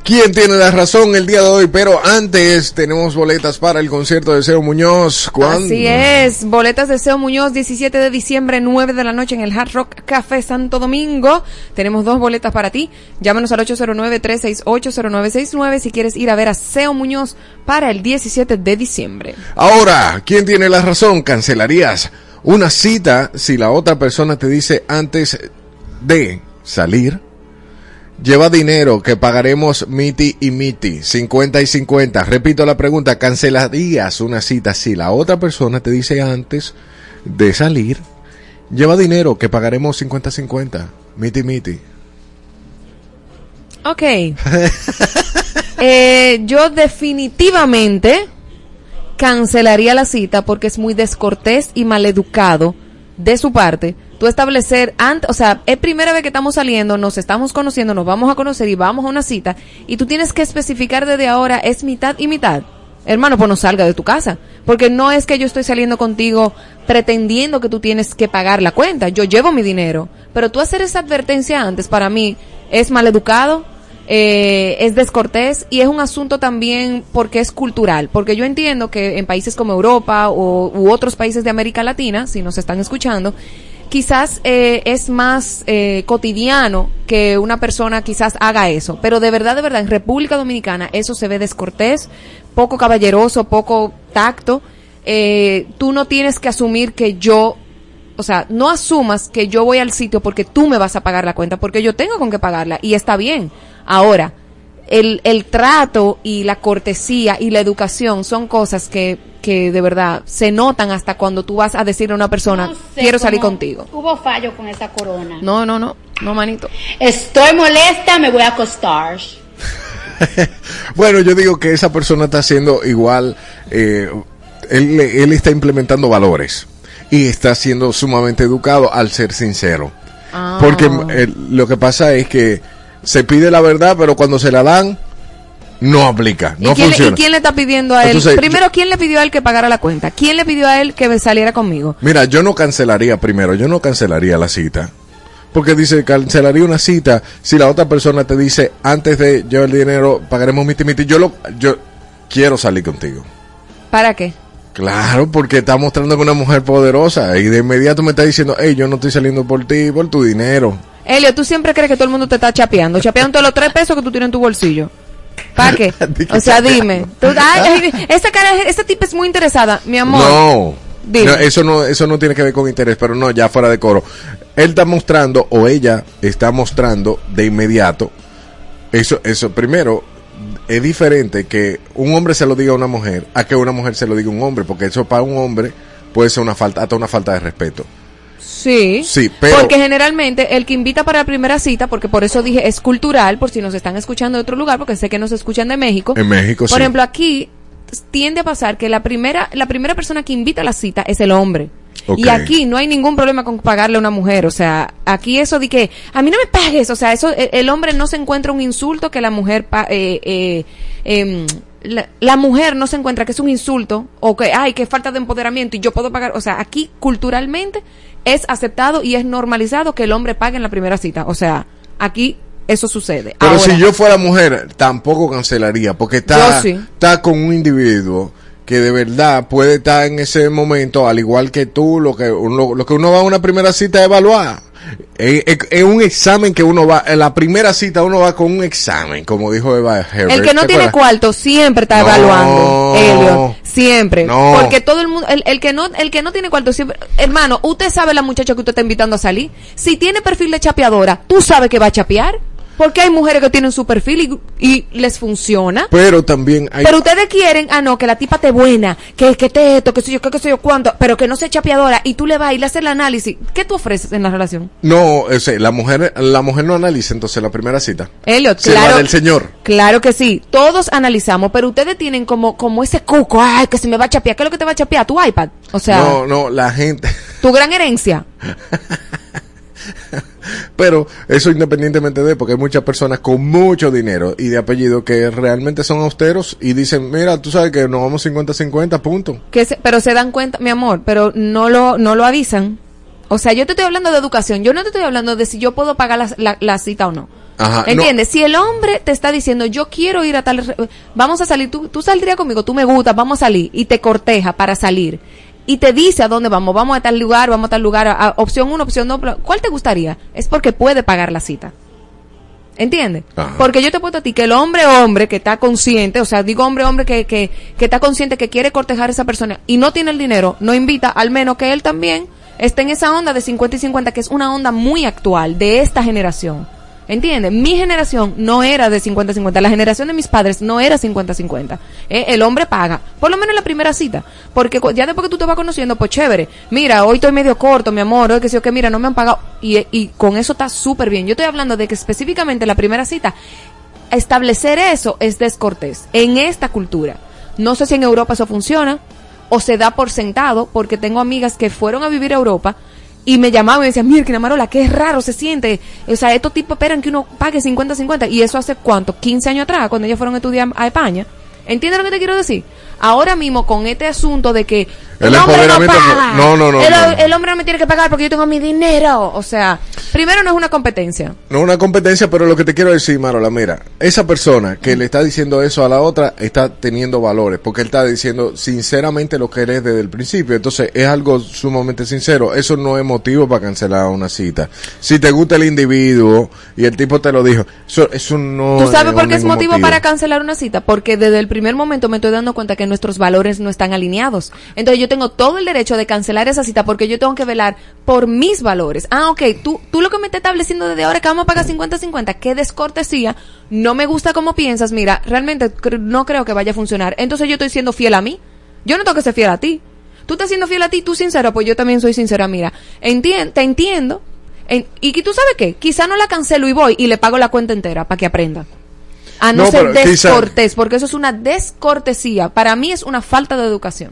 quién tiene la razón el día de hoy, pero antes tenemos boletas para el concierto de Seo Muñoz. ¿Cuándo? Así es, boletas de Seo Muñoz, 17 de diciembre, 9 de la noche en el Hard Rock Café Santo Domingo. Tenemos dos boletas para ti. Llámanos al 809-368-0969 si quieres ir a ver a Seo Muñoz para el 17 de diciembre. Ahora, ¿quién tiene la razón? ¿Cancelarías una cita si la otra persona te dice antes de salir? Lleva dinero que pagaremos Miti y Miti, 50 y 50. Repito la pregunta, ¿cancelarías una cita si la otra persona te dice antes de salir? Lleva dinero que pagaremos 50 y 50. Miti Miti. Ok. Eh, yo definitivamente cancelaría la cita porque es muy descortés y maleducado de su parte. Tú establecer antes, o sea, es primera vez que estamos saliendo, nos estamos conociendo, nos vamos a conocer y vamos a una cita y tú tienes que especificar desde ahora es mitad y mitad. Hermano, pues no salga de tu casa, porque no es que yo estoy saliendo contigo pretendiendo que tú tienes que pagar la cuenta. Yo llevo mi dinero, pero tú hacer esa advertencia antes para mí es maleducado, eh, es descortés y es un asunto también porque es cultural, porque yo entiendo que en países como Europa o, u otros países de América Latina, si nos están escuchando, quizás eh, es más eh, cotidiano que una persona quizás haga eso, pero de verdad, de verdad, en República Dominicana eso se ve descortés, poco caballeroso, poco tacto. Eh, tú no tienes que asumir que yo o sea, no asumas que yo voy al sitio porque tú me vas a pagar la cuenta, porque yo tengo con qué pagarla y está bien. Ahora, el, el trato y la cortesía y la educación son cosas que, que de verdad se notan hasta cuando tú vas a decirle a una persona, No sé quiero salir contigo. Hubo fallo con esa corona. No, no, no, no, manito. Estoy molesta, me voy a acostar. Bueno, yo digo que esa persona está haciendo igual, eh, él, él está implementando valores y está siendo sumamente educado al ser sincero. Ah. Porque eh, lo que pasa es que se pide la verdad, pero cuando se la dan, no aplica, no ¿Y, quién, le- funciona. y quién le está pidiendo a él? Entonces, Primero, ¿quién le pidió a él que pagara la cuenta? ¿Quién le pidió a él que saliera conmigo? Mira, yo no cancelaría primero, yo no cancelaría la cita. Porque dice, cancelaría una cita si la otra persona te dice, antes de llevar el dinero, pagaremos miti miti. Yo lo, yo quiero salir contigo. ¿Para qué? Claro, porque está mostrando que una mujer poderosa y de inmediato me está diciendo, hey, yo no estoy saliendo por ti, por tu dinero. Elio, tú siempre crees que todo el mundo te está chapeando. Chapeando todos los tres pesos que tú tienes en tu bolsillo. ¿Para qué? O sea, dime. Tú- ay, esa cara, esa tipa es muy interesada, mi amor. No. Dime. No, eso no, eso no tiene que ver con interés, pero no, ya fuera de coro. Él está mostrando, o ella está mostrando de inmediato, eso, eso, primero, es diferente que un hombre se lo diga a una mujer, a que una mujer se lo diga a un hombre, porque eso para un hombre puede ser una falta, hasta una falta de respeto. Sí. Sí, pero- Porque generalmente el que invita para la primera cita, porque por eso dije es cultural, por si nos están escuchando de otro lugar, porque sé que nos escuchan de México. En México, Por sí. ejemplo, aquí tiende a pasar que la primera, la primera persona que invita a la cita es el hombre. Y aquí no hay ningún problema con pagarle a una mujer. O sea, aquí eso de que a mí no me pagues. O sea, eso el, el hombre no se encuentra un insulto que la mujer pa- eh, eh, em, la, la mujer no se encuentra que es un insulto o que ay que falta de empoderamiento y yo puedo pagar. O sea, aquí culturalmente es aceptado y es normalizado que el hombre pague en la primera cita. O sea, aquí eso sucede. Pero Ahora, si yo fuera mujer, tampoco cancelaría, porque está, Yo sí. está con un individuo que de verdad puede estar en ese momento, al igual que tú, lo que uno, lo que uno va a una primera cita a evaluar. Es, es- es un examen que uno va, en la primera cita uno va con un examen, como dijo Eva Herbert. El que no ¿te tiene acuerdas? cuarto siempre está No. evaluando, Elio, siempre, No. porque todo el mundo, el, el que no, el que no tiene cuarto siempre, hermano, usted sabe la muchacha que usted está invitando a salir, si tiene perfil de chapeadora, tú sabes que va a chapear, porque hay mujeres que tienen su perfil y, y les funciona. Pero también hay... Pero ustedes quieren, ah, no, que la tipa te buena, que, que te esto, que sé yo, que, que sé yo cuánto, pero que no sea chapeadora, y tú le vas y le haces el análisis. ¿Qué tú ofreces en la relación? No, o sea, la mujer, la mujer no analiza entonces la primera cita. Elliot, Se va claro. del señor. Claro que sí, todos analizamos, pero ustedes tienen como, como ese cuco, ay, que se me va a chapear, ¿qué es lo que te va a chapear? Tu iPad, o sea, no, no, la gente... tu gran herencia. Pero eso independientemente de, porque hay muchas personas con mucho dinero y de apellido que realmente son austeros y dicen, mira, tú sabes que nos vamos 50-50, punto. Que se- pero se dan cuenta, mi amor, pero no lo, no lo avisan. O sea, yo te estoy hablando de educación, yo no te estoy hablando de si yo puedo pagar la, la- la cita o no. Ajá, no. ¿Entiendes? Si el hombre te está diciendo, yo quiero ir a tal, vamos a salir, tú, tú saldrías conmigo, tú me gustas, vamos a salir, y te corteja para salir, y te dice a dónde vamos, vamos a tal lugar, vamos a tal lugar, a- a- opción uno, opción dos, ¿cuál te gustaría? Es porque puede pagar la cita. ¿Entiendes? Porque yo te puedo a ti que el hombre hombre que está consciente, o sea, digo hombre hombre que, que, que está consciente que quiere cortejar a esa persona y no tiene el dinero, no invita, al menos que él también esté en esa onda de 50 y 50, que es una onda muy actual de esta generación. ¿Entiendes? Mi generación no era de 50-50. La generación de mis padres no era 50-50. Eh, el hombre paga. Por lo menos en la primera cita. Porque ya después que tú te vas conociendo, pues chévere. Mira, hoy estoy medio corto, mi amor. Hoy que sí que mira, no me han pagado. Y, y con eso está súper bien. Yo estoy hablando de que específicamente en la primera cita, establecer eso es descortés. En esta cultura. No sé si en Europa eso funciona o se da por sentado, porque tengo amigas que fueron a vivir a Europa y me llamaban y me decían, mira, Marola, qué raro se siente. O sea, estos tipos esperan que uno pague 50-50. Y eso hace cuánto? 15 años atrás, cuando ellos fueron a estudiar a España. ¿Entiendes lo que te quiero decir? Ahora mismo, con este asunto de que El el hombre no empoderamiento- paga. no, no, no, El, no. el hombre no me tiene que pagar porque yo tengo mi dinero. O sea, primero no es una competencia. No una competencia, pero lo que te quiero decir, Marola, mira, esa persona que le está diciendo eso a la otra está teniendo valores, porque él está diciendo sinceramente lo que eres desde el principio. Entonces, es algo sumamente sincero. Eso no es motivo para cancelar una cita. Si te gusta el individuo y el tipo te lo dijo, eso, eso no ¿Tú sabes por qué es ningún motivo, para cancelar una cita? Porque desde el primer momento me estoy dando cuenta que nuestros valores no están alineados. Entonces yo tengo todo el derecho de cancelar esa cita porque yo tengo que velar por mis valores. Ah, ok, tú, tú lo que me estás estableciendo desde ahora es que vamos a pagar 50-50, qué descortesía, no me gusta como piensas, mira, realmente no creo que vaya a funcionar. Entonces yo estoy siendo fiel a mí. Yo no tengo que ser fiel a ti. Tú estás siendo fiel a ti, tú sincero, pues yo también soy sincera, mira. Entien- te entiendo. En- y que tú sabes qué, quizá no la cancelo y voy y le pago la cuenta entera para que aprenda. A no, No, ser quizá- descortés, porque eso es una descortesía. Para mí es una falta de educación.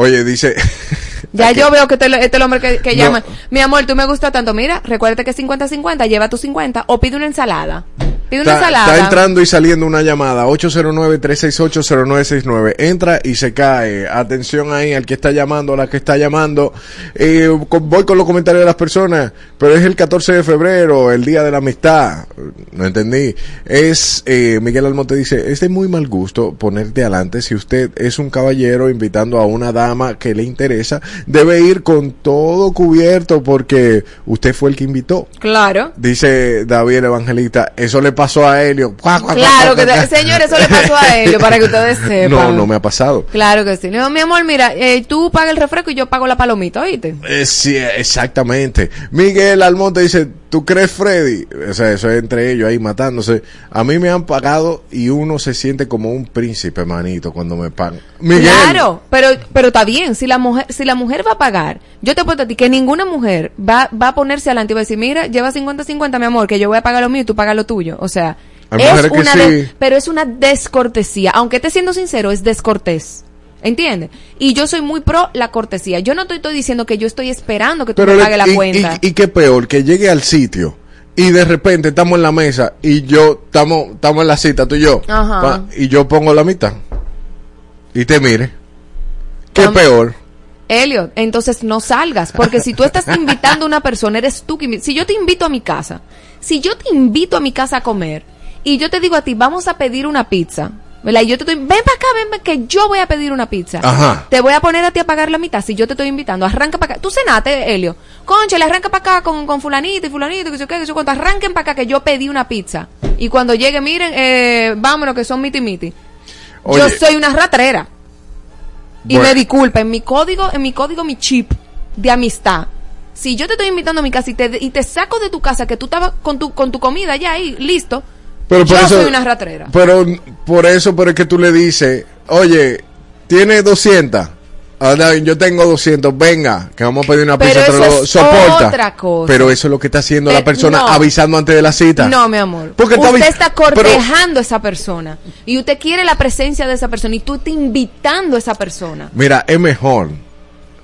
Oye, dice, Ya yo veo que este, este es el hombre que, que No. llama. Mi amor, tú me gusta tanto. Mira, recuérdate que es 50-50, lleva tus 50 o pide una ensalada. Pide una está, está entrando y saliendo una llamada, 809-368-0969. Entra y se cae. Atención ahí al que está llamando, a la que está llamando. Eh, con- voy con los comentarios de las personas, pero es el 14 de febrero, el día de la amistad. No entendí. Es, eh, Miguel Almonte dice, es de muy mal gusto ponerte adelante si usted es un caballero invitando a una dama que le interesa, debe ir con todo cubierto porque usted fue el que invitó. Claro. Dice David el Evangelista, eso le pasó a Helio. Claro cuac, que, señor, eso le pasó a él, para que ustedes sepan. No, no me ha pasado. Claro que sí. Digo, mi amor, mira, eh, tú pagas el refresco y yo pago la palomita, ¿oíste? Eh, sí, exactamente. Miguel Almonte dice, ¿tú crees Freddy? O sea, eso es entre ellos ahí matándose. A mí me han pagado y uno se siente como un príncipe, manito, cuando me pagan. Miguel. Claro, pero pero está bien, si la mujer si la mujer va a pagar, yo te puedo a ti que ninguna mujer va va a ponerse adelante y va a decir, "Mira, lleva 50-50, mi amor, que yo voy a pagar lo mío y tú pagas lo tuyo." O sea, es una sí. de- pero es una descortesía, aunque esté siendo sincero, es descortés. ¿Entiendes? Y yo soy muy pro la cortesía. Yo no te estoy diciendo que yo estoy esperando que tú Pero me pagues la y, cuenta. Y, y qué peor, que llegue al sitio y de repente estamos en la mesa y yo, estamos estamos en la cita, tú y yo, Ajá. pa- y yo pongo la mitad y te mire. ¿Qué Am- peor? Elliot, entonces no salgas, porque si tú estás invitando a una persona, eres tú que Si yo te invito a mi casa, si yo te invito a mi casa a comer y yo te digo a ti, vamos a pedir una pizza, ¿verdad? Y yo te estoy, ven para acá, ven, que yo voy a pedir una pizza. Ajá. Te voy a poner a ti a pagar la mitad si yo te estoy invitando. Arranca para acá. Tú cenate, Helio. Concha, le arranca para acá con, con fulanito y fulanito, que sé qué, que sé cuánto. Arranquen para acá que yo pedí una pizza. Y cuando llegue, miren, eh, vámonos que son miti miti. Yo soy una ratrera. Y Bueno. me disculpa, en mi código, en mi código, mi chip de amistad. Si yo te estoy invitando a mi casa y te, y te saco de tu casa que tú estabas con tu, con tu comida ya ahí, listo. Pero por yo eso- soy una ratrera. Pero por eso, pero es que tú le dices, oye, tiene 200. Ahora yo tengo 200, venga, que vamos a pedir una Pero pizza, eso te lo es soporta. otra cosa. Pero eso es lo que está haciendo Eh, la persona no. avisando antes de la cita. No, mi amor. Porque está usted está pero- cortejando a esa persona. Y usted quiere la presencia de esa persona. Y tú estás invitando a esa persona. Mira, es mejor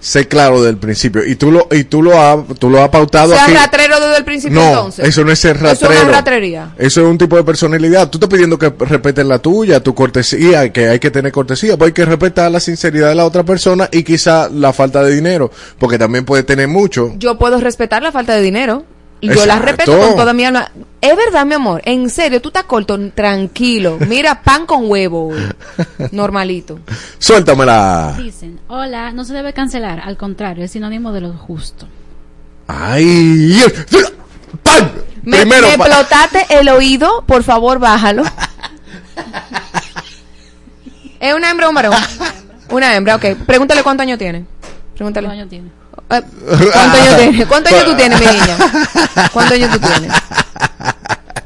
ser claro del principio. Y tú lo, y tú lo has, tú lo has pautado Sea aquí. ratrero desde el principio No, entonces. eso no es ser Eso es ratrero. una ratrería. Eso es un tipo de personalidad. Tú estás pidiendo que respeten la tuya, tu cortesía, que hay que tener cortesía, pues hay que respetar la sinceridad de la otra persona y quizá la falta de dinero, porque también puede tener mucho. Yo puedo respetar la falta de dinero. Y yo las respeto con toda mi alma. Es verdad, mi amor. En serio, tú estás corto, tranquilo. Mira, pan con huevo. Normalito. Suéltamela. Dicen, hola, no se debe cancelar, al contrario, es sinónimo de lo justo. Ay. ¡Pam! Me, Primero. me explotaste el oído, por favor, bájalo. ¿Es una hembra o un varón? Una hembra, ok. Pregúntale cuántos años tiene. Pregúntale. ¿Cuántos años tiene? ¿Cuántos años tiene? ¿Cuántos años tú tienes, mi niña? ¿Cuántos años tú tienes?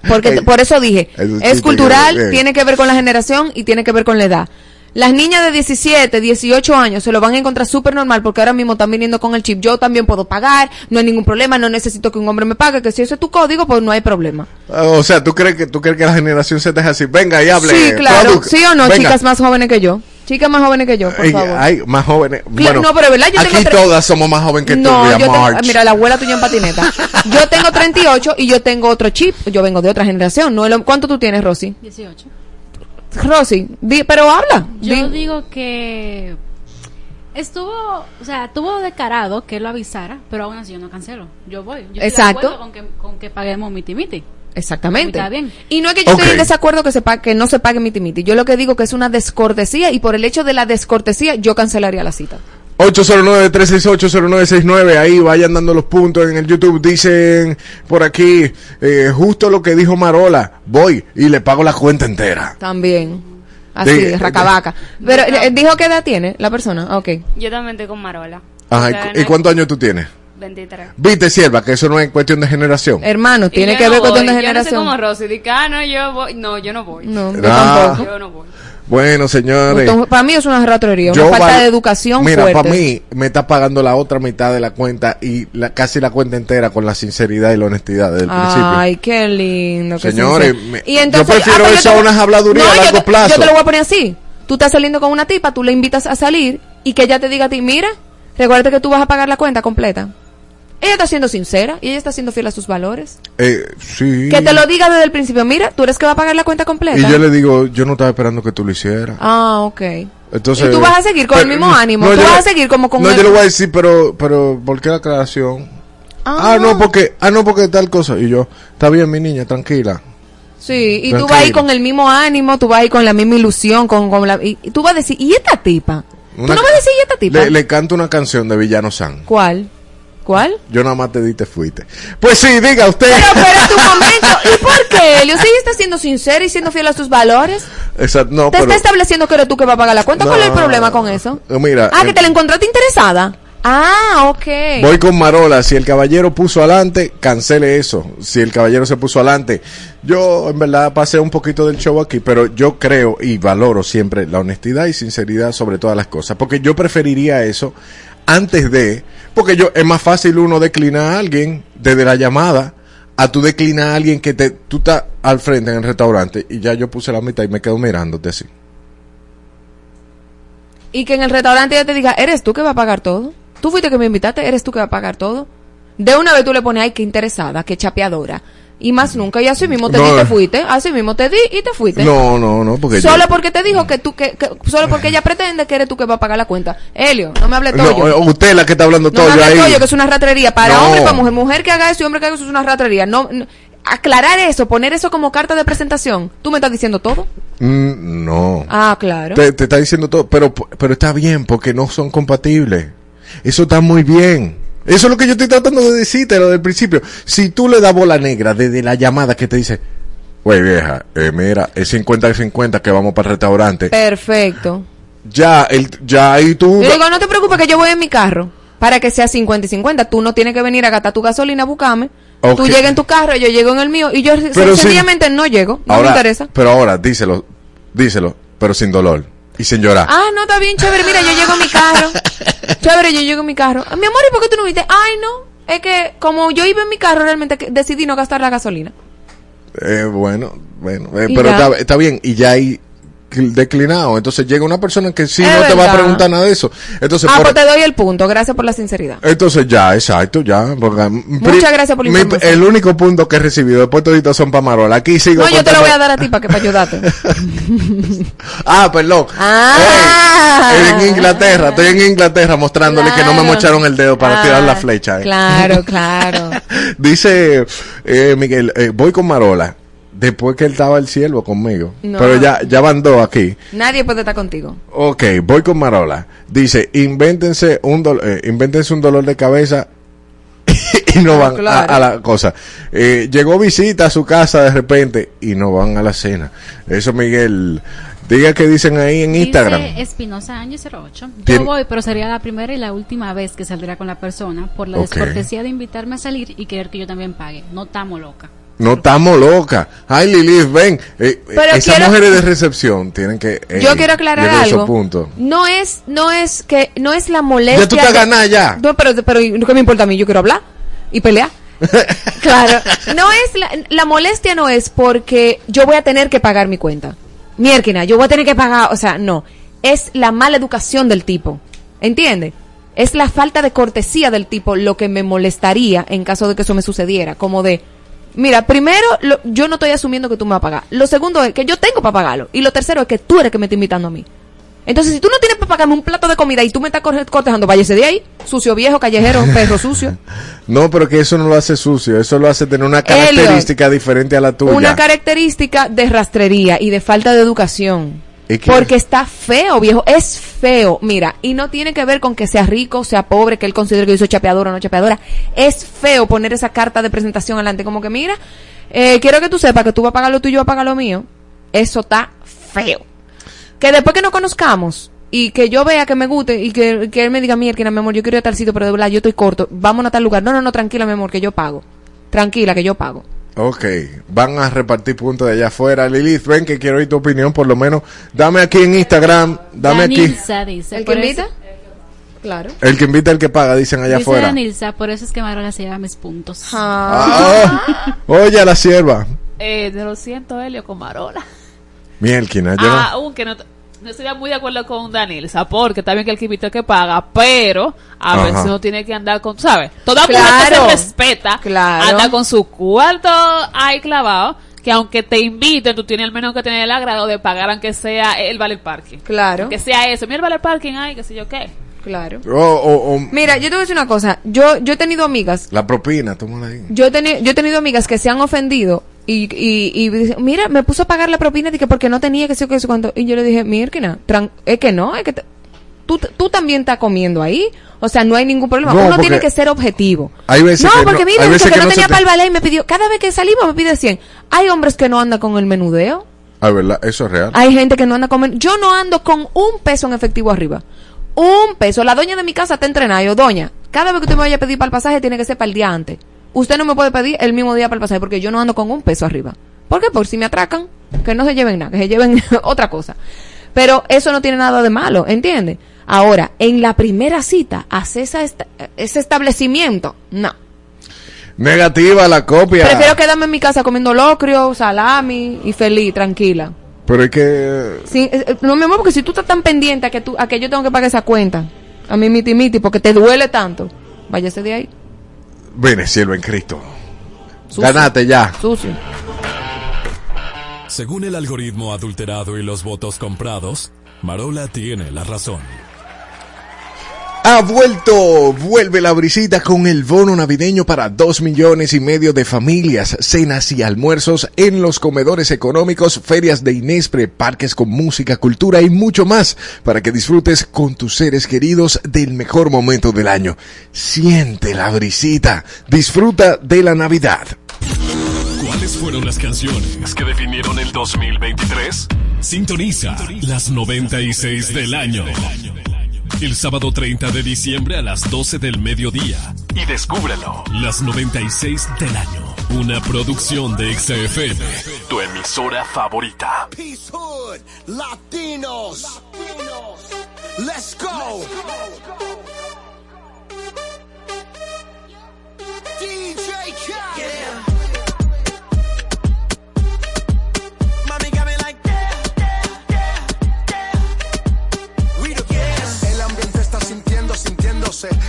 Porque Ey, por eso dije, es cultural, que- tiene que ver con la generación y tiene que ver con la edad. Las niñas de 17, 18 años se lo van a encontrar súper normal porque ahora mismo están viniendo con el chip. Yo también puedo pagar, no hay ningún problema, no necesito que un hombre me pague, que si ese es tu código, pues no hay problema. O sea, ¿tú crees que tú crees que la generación Z es así? Venga y hable. Sí, claro. ¿Sí o no? Venga. Chicas más jóvenes que yo. Chicas más jóvenes que yo, por Ay, favor. ay, más jóvenes. Claro, Bueno, no, pero es verdad, yo aquí tengo todas somos más jóvenes que tú, no, Ria yo tengo, March. mira, la abuela tuya en patineta. Yo tengo 38 y yo tengo otro chip. Yo vengo de otra generación. No ¿Cuánto tú tienes, Rosy? 18. Rosy, di- pero habla. Yo Di- digo que estuvo, o sea, tuvo declarado que él lo avisara, pero aún así yo no cancelo. Yo voy. Yo estoy de Exacto. acuerdo con que, con que paguemos miti miti. Exactamente. Está bien. Y no es que yo esté Ok. en desacuerdo que, se pa- que no se pague miti miti. Yo lo que digo que es una descortesía y por el hecho de la descortesía yo cancelaría la cita. 809-368-0969, ahí vayan dando los puntos en el YouTube. Dicen por aquí, eh, justo lo que dijo Marola, voy y le pago la cuenta entera. También. Así, De- racabaca. Pero eh, dijo qué edad tiene la persona. Ok. Yo también estoy con Marola. Ajá, O ¿y sea, no ¿y cuántos años tú tienes? 23. Viste, sierva, que eso no es cuestión de generación. Hermano, Y tiene que no ver con voy, de Yo no generación. soy como Rosy, de que, ah, no, yo voy. No, yo no voy. No, yo Ah. tampoco. Yo no voy. Bueno, señores. Entonces, para mí es una ratrería, una falta val- de educación Mira, fuerte. para mí me está pagando la otra mitad de la cuenta y la, casi la cuenta entera con la sinceridad y la honestidad desde el principio. Ay, qué lindo. Señores, sincero. me- Y yo entonces, prefiero eso te- a unas habladurías a yo largo te- plazo. Yo te lo voy a poner así. Tú estás saliendo con una tipa, tú le invitas a salir y que ella te diga a ti, mira, recuerda que tú vas a pagar la cuenta completa. Ella está siendo sincera y ella está siendo fiel a sus valores. Eh, sí. Que te lo diga desde el principio, mira, tú eres que va a pagar la cuenta completa. Y yo le digo, yo no estaba esperando que tú lo hicieras. Ah, ok. Entonces, y tú vas a seguir con el mismo ánimo. no, tú yo vas le- a seguir como con No, el- yo le voy a decir, pero, pero, ¿por qué la aclaración? Ah, no, porque, ah, no, porque tal cosa. Y yo, está bien, mi niña, tranquila. Sí, y tú Tranquilo. vas ahí con el mismo ánimo, tú vas ahí con la misma ilusión, con, con la, y, y tú vas a decir, ¿y esta tipa? ¿Tú Una no vas a decir, ¿y esta tipa? Le, le canto una canción de Villano San. ¿Cuál? ¿Cuál? Yo nada más te di, te fuiste. Pues sí, diga usted. Pero, pero tu momento. ¿Y por qué? Elio sigue está siendo sincera y siendo fiel a sus valores. Exacto, no, Te pero, está estableciendo que eres tú que va a pagar la cuenta. ¿Cuál es el No. problema con eso? eh, mira, Ah, eh, que te la encontraste interesada. Ah, ok. Voy con Marola. Si el caballero puso adelante, cancele eso. Si el caballero se puso adelante. Yo, en verdad, pasé un poquito del show aquí, pero yo creo y valoro siempre la honestidad y sinceridad sobre todas las cosas. Porque yo preferiría eso antes de. Porque yo, es más fácil uno declinar a alguien desde la llamada a tú declinar a alguien que te, tú estás al frente en el restaurante y ya yo puse la mitad y me quedo mirándote así. Y que en el restaurante ella te diga, ¿eres tú que va a pagar todo? Tú fuiste que me invitaste, ¿eres tú que va a pagar todo? De una vez tú le pones, ay, qué interesada, qué chapeadora. Y más nunca, y así mismo te No. di y te fuiste, así mismo te di y te fuiste. No, no, no, porque Solo yo- porque te dijo que tú, que, que- solo porque ella pretende que eres tú que va a pagar la cuenta. Helio, no me hable No, todo. eh, usted la que está hablando No todo me yo hables ahí. tollo, que es una ratrería. Para No. hombre, para mujer. Mujer que haga eso y hombre que haga eso es una ratrería. No, no- aclarar eso, poner eso como carta de presentación. ¿Tú me estás diciendo todo? Mm, no. Ah, claro. Te, te está diciendo todo, pero, pero está bien porque no son compatibles. Eso está muy bien. Eso es lo que yo estoy tratando de decirte, lo del principio. Si tú le das bola negra desde la llamada que te dice, güey vieja, eh, mira, es 50 y 50 que vamos para el restaurante. Perfecto. Ya, el, ya ahí tú... Yo digo, no te preocupes que yo voy en mi carro. Para que sea 50 y 50. Tú no tienes que venir a gastar tu gasolina a buscarme. Ok. Tú llegas en tu carro, yo llego en el mío. Y yo Pero sencillamente no llego. No ahora, me interesa. Pero ahora, díselo, díselo, pero sin dolor y sin llorar. Ah, no, está bien, chévere. Mira, yo llego en mi carro. chévere, yo llego en mi carro. Mi amor, ¿y por qué tú no viste? Ay, no. Es que como yo iba en mi carro, realmente que- decidí no gastar la gasolina. Eh, bueno, bueno, eh, pero está, está bien, y ya ahí declinado. Entonces llega una persona que sí Es no te va a preguntar nada de eso. Entonces, Ah, por- pues te doy el punto. Gracias por la sinceridad. entonces ya, exacto, ya. porque, Muchas gracias por mi-. El único punto que he recibido, después toditos son para Marola. Aquí sigo. No, yo te lo voy a dar a ti para que para ayudarte. Ah, perdón. Ah. Ey, en Inglaterra, estoy en Inglaterra mostrándole que no me mocharon el dedo para Ah, tirar la flecha. eh. Claro, claro. Dice eh, Miguel, eh, voy con Marola. Después que él estaba el siervo conmigo. No. Pero ya, ya van dos aquí. Nadie puede estar contigo. Ok, voy con Marola. Dice, invéntense un, dol- eh, invéntense un dolor de cabeza y no Ah, van a- claro. a, la cosa. Eh, llegó visita a su casa de repente y no van a la cena. Eso, Miguel. Diga que dicen ahí en Instagram. Espinosa Año 08. Yo Tien- voy, pero sería la primera y la última vez que saldrá con la persona por la descortesía de invitarme a salir y querer que yo también pague. No estamos loca. No estamos locas. Ay, Lilith, ven. Eh, Pero esas quiero- mujeres de recepción tienen que. eh, Yo quiero aclarar algo. puntos. No es, no es que, no es la molestia. Ya tú estás ganada ya. No, pero, pero ¿qué me importa a mí? Yo quiero hablar y pelear. claro. No es la, la molestia no es porque yo voy a tener que pagar mi cuenta. Mierquina, yo voy a tener que pagar, o sea, no. Es la mala educación del tipo. ¿Entiende? Es la falta de cortesía del tipo lo que me molestaría en caso de que eso me sucediera. Como de, mira, primero, lo- yo no estoy asumiendo que tú me vas a pagar. Lo segundo es que yo tengo para pagarlo. Y lo tercero es que tú eres que me está invitando a mí. Entonces, si tú no tienes para pagarme un plato de comida y tú me estás cortejando, váyase de ahí. Sucio viejo, callejero, perro sucio. No, pero que eso no lo hace sucio. Eso lo hace tener una Elliot. característica diferente a la tuya. Una característica de rastrería y de falta de educación. Porque está feo, viejo. Es feo. Mira, y no tiene que ver con que sea rico, sea pobre, que él considere que yo soy chapeadora o no chapeadora. Es feo poner esa carta de presentación adelante. Como que, mira, eh, quiero que tú sepas que tú vas a pagar lo tuyo y yo voy a pagar lo mío. Eso está feo. Que después que nos conozcamos y que yo vea que me guste y que, él me diga, mira, mi amor, yo quiero ir a tal sitio, pero de verdad yo estoy corto. Vamos a tal lugar. No, no, no, tranquila, mi amor, que yo pago. Tranquila, que yo pago. Ok, van a repartir puntos de allá afuera. Lilith, ven que quiero oír tu opinión, por lo menos. Dame aquí en Instagram, dame aquí. Dice. ¿El que invita? eso- Claro. El que invita, el que paga, dicen allá Dice afuera. Danilza, por eso es que Marola se lleva mis puntos. Ah, oye, a la sierva. Eh, de lo siento, Helio, con Marola. Mielquina, yo no- Ah, aunque no, no estoy muy de acuerdo con Danilza, porque está bien que el que invita el que paga, pero a Ajá. veces uno tiene que andar con, ¿sabes? Toda mujer Claro. que se respeta, Claro. anda con su cuarto ahí clavado, que aunque te inviten, tú tienes al menos que tener el agrado de pagar aunque sea el vale parking. Claro. Que sea eso, mira el vale parking, ay, qué sé yo qué. Claro. Mira, yo te voy a decir una cosa. Yo, yo he tenido amigas, la propina, tómala ahí. yo he tenido, yo he tenido amigas que se han ofendido y, y, y dicen, mira, me puso a pagar la propina de que porque no tenía que sé qué sé cuánto. Y yo le dije, mira, es que no, es que tú, tú también estás comiendo ahí. O sea, no hay ningún problema. No, Uno tiene que ser objetivo. hay veces no, que porque no- mira, dice veces que, que no no tenía te- para el ballet y me pidió, cada vez que salimos me pide 100. Hay hombres que no andan con el menudeo. Ah, verdad, eso es real. Hay gente que no anda con... Yo no ando con un peso en efectivo arriba. Un peso. La doña de mi casa está entrenada. Yo, doña, cada vez que usted me vaya a pedir para el pasaje, tiene que ser para el día antes. Usted no me puede pedir el mismo día para el pasaje porque yo no ando con un peso arriba. ¿Por qué? Por si me atracan, que no se lleven nada, que se lleven otra cosa. Pero eso no tiene nada de malo, ¿entiende? Ahora, en la primera cita, hace esa esta- ese establecimiento. No. Negativa la copia. Prefiero quedarme en mi casa comiendo locrio, salami y feliz, tranquila. Pero es que. Sí, eh, eh, no, mi amor, porque si tú estás tan pendiente a que, tú, a que yo tengo que pagar esa cuenta, a mi miti miti, porque te duele tanto, váyase de ahí. Ven, cielo en Cristo. Sucio. Ganate ya. Sucio. Según el algoritmo adulterado y los votos comprados, Marola tiene la razón. Ha vuelto, vuelve la brisita con el bono navideño para dos millones y medio de familias, cenas y almuerzos en los comedores económicos, ferias de Inespre, parques con música, cultura y mucho más para que disfrutes con tus seres queridos del mejor momento del año. Siente la brisita, disfruta de la Navidad. ¿Cuáles fueron las canciones que definieron el 2023? Sintoniza las 96 del año. El sábado 30 de diciembre a las 12 del mediodía. Y descúbrelo. Las 96 del año. Una producción de XFM. Tu emisora favorita. Peace Hood, Latinos. Let's go. DJ Khaled. Like, yeah, yeah, yeah.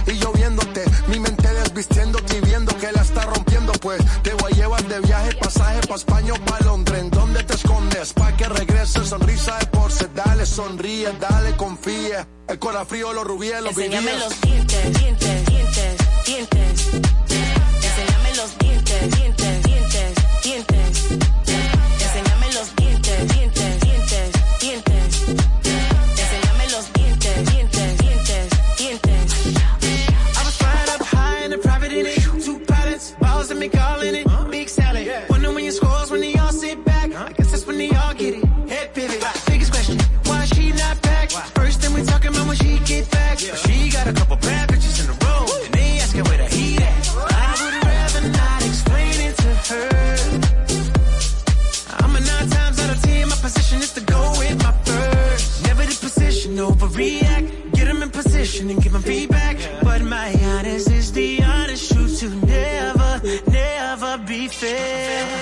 y yo viéndote. Mi mente desvistiéndote y viendo que la está rompiendo, pues te voy a llevar de viaje, pasaje pa' España o pa' Londres. ¿En dónde te escondes? Pa' que regrese, sonrisa de porce. Dale, sonríe, dale, confía. El cola frío, los rubíes, los Enséñame los dientes, dientes, dientes, dientes. Los dientes, dientes, dientes, dientes. Enséñame los dientes, dientes. and make it. Huh? Big salad. Yeah. Wonder when your scores when they all sit back. Huh? I guess that's when they all get it. Head pivot. Wow. Biggest question. Why she not back? Wow. First thing we talking about when she get back. Yeah. She got a couple bad bitches in a row. Woo. And they asking where the heat at. I would rather not explain it to her. I'm a nine times out of ten. My position is to go with my first. Never the position overreact. Get them in position and give them feedback. fail.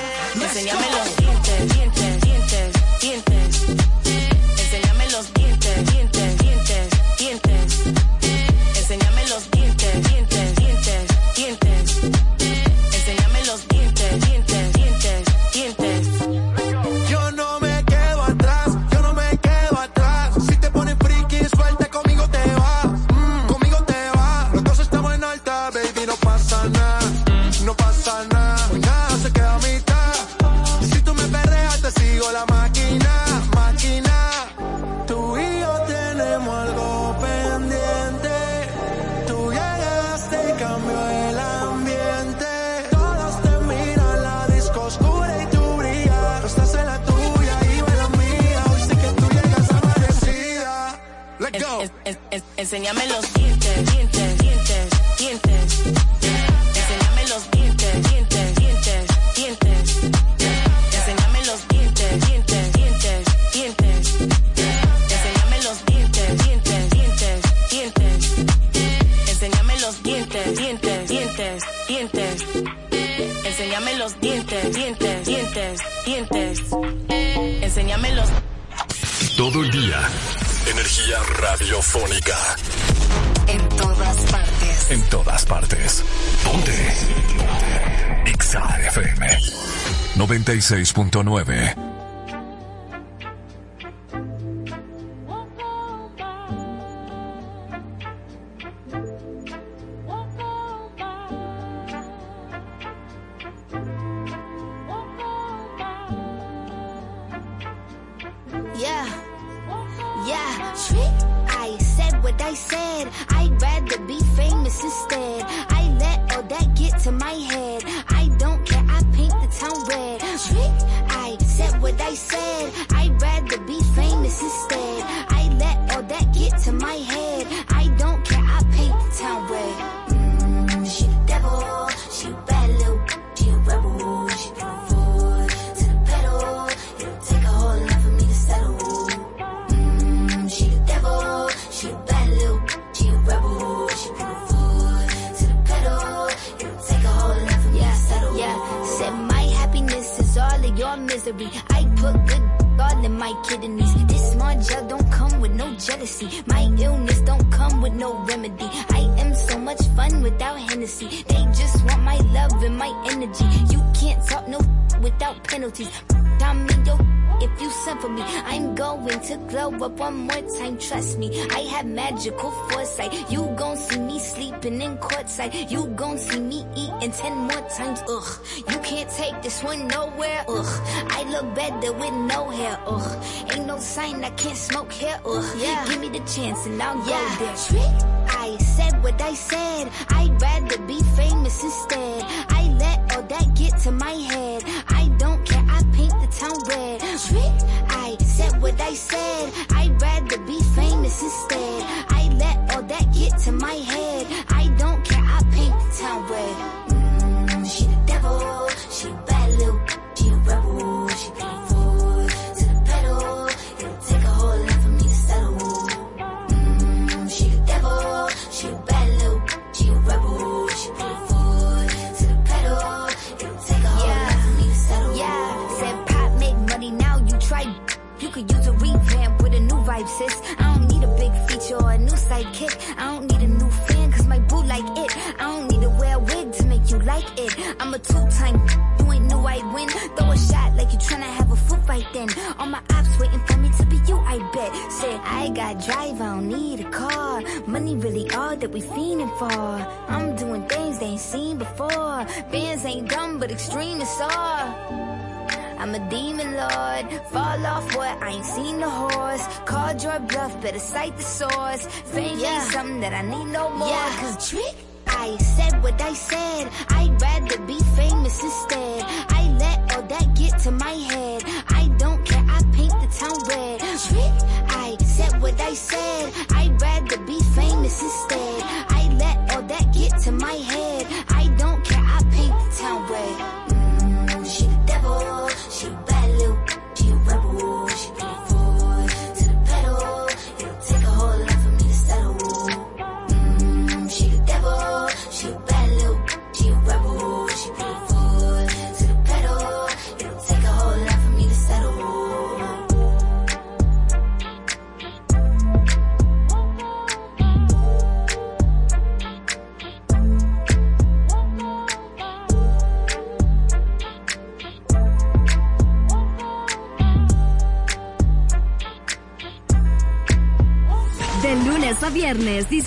Energía. Radiofónica. En todas partes. En todas partes. Ponte. Ponte. XAFM 96.9. sight. You gon' see me eating ten more times, ugh. You can't take this one nowhere, ugh. I look better with no hair, ugh. Ain't no sign I can't smoke hair, ugh. Yeah. Give me the chance and I'll yeah. go there. Trick, I said what I said. I'd rather be famous instead. I let all that get to my head. better cite the source. Fame yeah. something that I need no more. Yeah. Cause trick, I said what I said.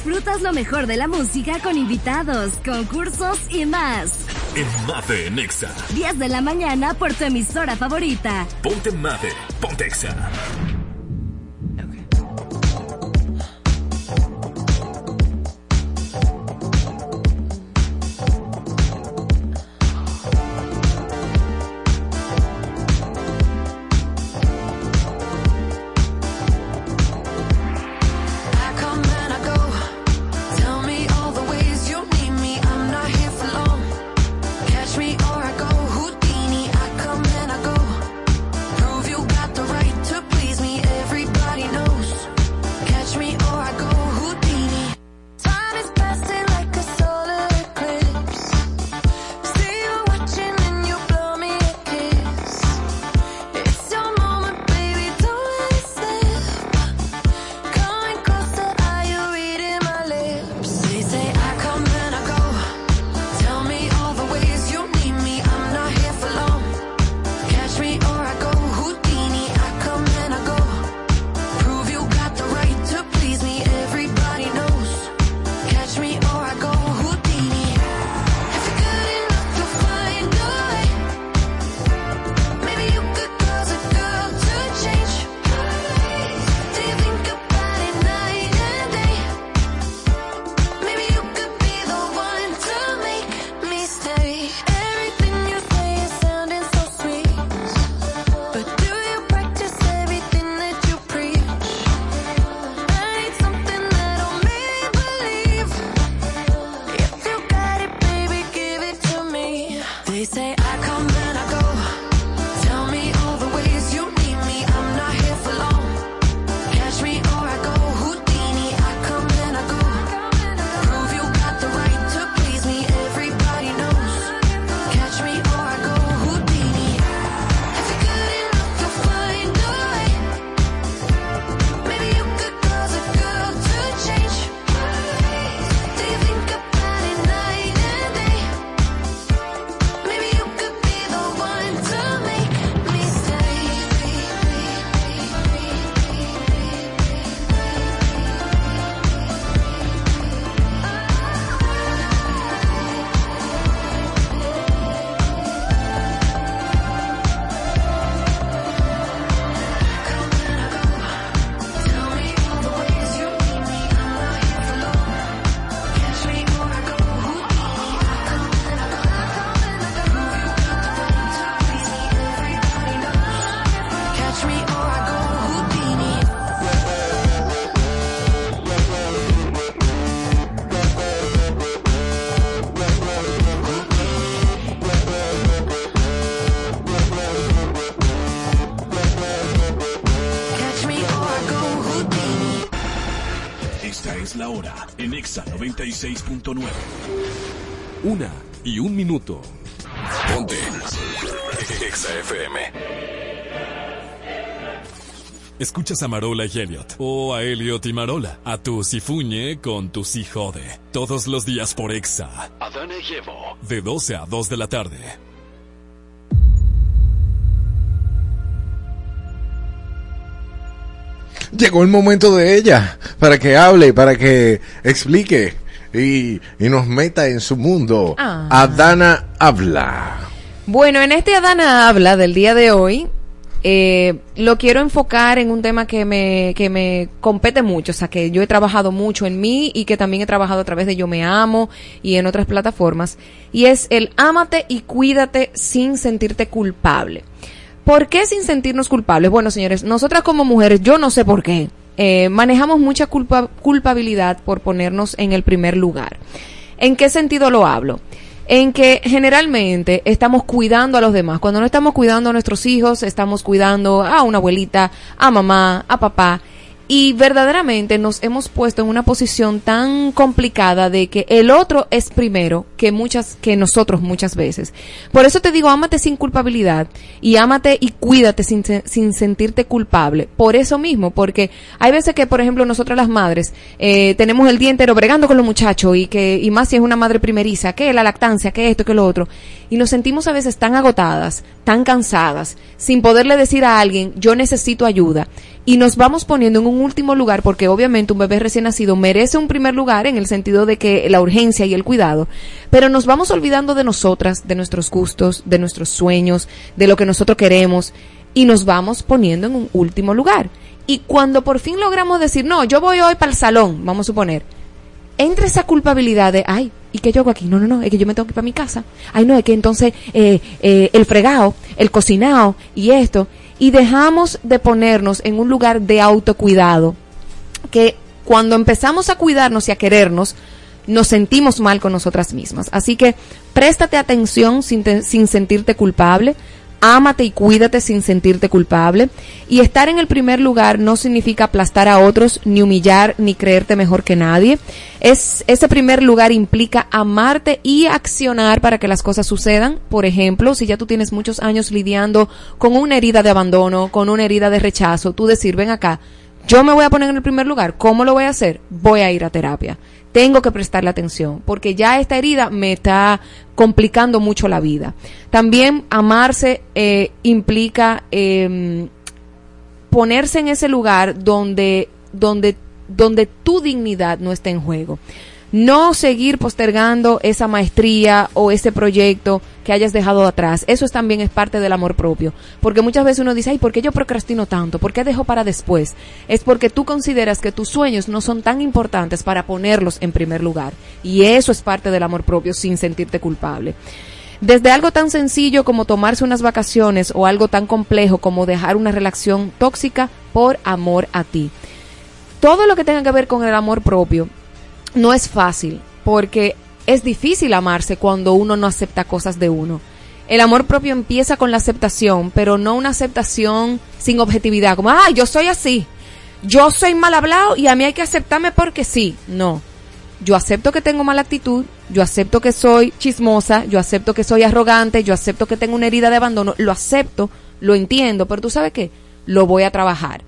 disfrutas lo mejor de la música con invitados, concursos y más. En Mate Nexa. 10 de la mañana por tu emisora favorita. Ponte Mate, Ponte Exa. 96.9. Una y un minuto. Ponte. Exa FM. Escuchas a Marola y Elliot, o a Elliot y Marola, a tu Sifuñe con tu si jode. Todos los días por Exa. Adana y Evo. De 12 a 2 de la tarde. Llegó el momento de ella, para que hable, para que explique y, y nos meta en su mundo. Ah. Adana habla. Bueno, en este Adana habla del día de hoy, eh, lo quiero enfocar en un tema que me, que me compete mucho, o sea, que yo he trabajado mucho en mí y que también he trabajado a través de Yo Me Amo y en otras plataformas, y es el ámate y cuídate sin sentirte culpable. ¿Por qué sin sentirnos culpables? Bueno, señores, nosotras como mujeres, yo no sé por qué, eh, manejamos mucha culpa- culpabilidad por ponernos en el primer lugar. ¿En qué sentido lo hablo? En que generalmente estamos cuidando a los demás. Cuando no estamos cuidando a nuestros hijos, estamos cuidando a una abuelita, a mamá, a papá. Y verdaderamente nos hemos puesto en una posición tan complicada de que el otro es primero que muchas, que nosotros muchas veces. Por eso te digo, ámate sin culpabilidad y ámate y cuídate sin, sin sentirte culpable. Por eso mismo, porque hay veces que, por ejemplo, nosotras las madres eh, tenemos el día entero bregando con los muchachos y que, y más si es una madre primeriza, que la lactancia, que esto, que lo otro. Y nos sentimos a veces tan agotadas, tan cansadas, sin poderle decir a alguien, yo necesito ayuda. Y nos vamos poniendo en un último lugar porque obviamente un bebé recién nacido merece un primer lugar en el sentido de que la urgencia y el cuidado, pero nos vamos olvidando de nosotras, de nuestros gustos, de nuestros sueños, de lo que nosotros queremos y nos vamos poniendo en un último lugar. Y cuando por fin logramos decir, no, yo voy hoy para el salón, vamos a suponer, entra esa culpabilidad de, ay, ¿y qué yo hago aquí? No, no, no, es que yo me tengo que ir para mi casa. Ay, no, es que entonces eh, eh, el fregado, el cocinado y esto. Y dejamos de ponernos en un lugar de autocuidado que cuando empezamos a cuidarnos y a querernos, nos sentimos mal con nosotras mismas. Así que préstate atención sin, sin sentirte culpable, ámate y cuídate sin sentirte culpable. Y estar en el primer lugar no significa aplastar a otros, ni humillar, ni creerte mejor que nadie. Es, ese primer lugar implica amarte y accionar para que las cosas sucedan. Por ejemplo, si ya tú tienes muchos años lidiando con una herida de abandono, con una herida de rechazo, tú decir, ven acá, yo me voy a poner en el primer lugar. ¿Cómo lo voy a hacer? Voy a ir a terapia. Tengo que prestarle atención porque ya esta herida me está complicando mucho la vida. También amarse eh, implica em, ponerse en ese lugar donde, donde, donde tu dignidad no esté en juego. No seguir postergando esa maestría o ese proyecto que hayas dejado atrás. Eso es, también es parte del amor propio. Porque muchas veces uno dice, ay, ¿por qué yo procrastino tanto? ¿Por qué dejo para después? Es porque tú consideras que tus sueños no son tan importantes para ponerlos en primer lugar. Y eso es parte del amor propio sin sentirte culpable. Desde algo tan sencillo como tomarse unas vacaciones o algo tan complejo como dejar una relación tóxica por amor a ti. Todo lo que tenga que ver con el amor propio no es fácil porque es difícil amarse cuando uno no acepta cosas de uno. El amor propio empieza con la aceptación, pero no una aceptación sin objetividad, como, ah, yo soy así, yo soy mal hablado y a mí hay que aceptarme porque sí. No, yo acepto que tengo mala actitud, yo acepto que soy chismosa, yo acepto que soy arrogante, yo acepto que tengo una herida de abandono, lo acepto, lo entiendo, pero tú sabes qué, lo voy a trabajar.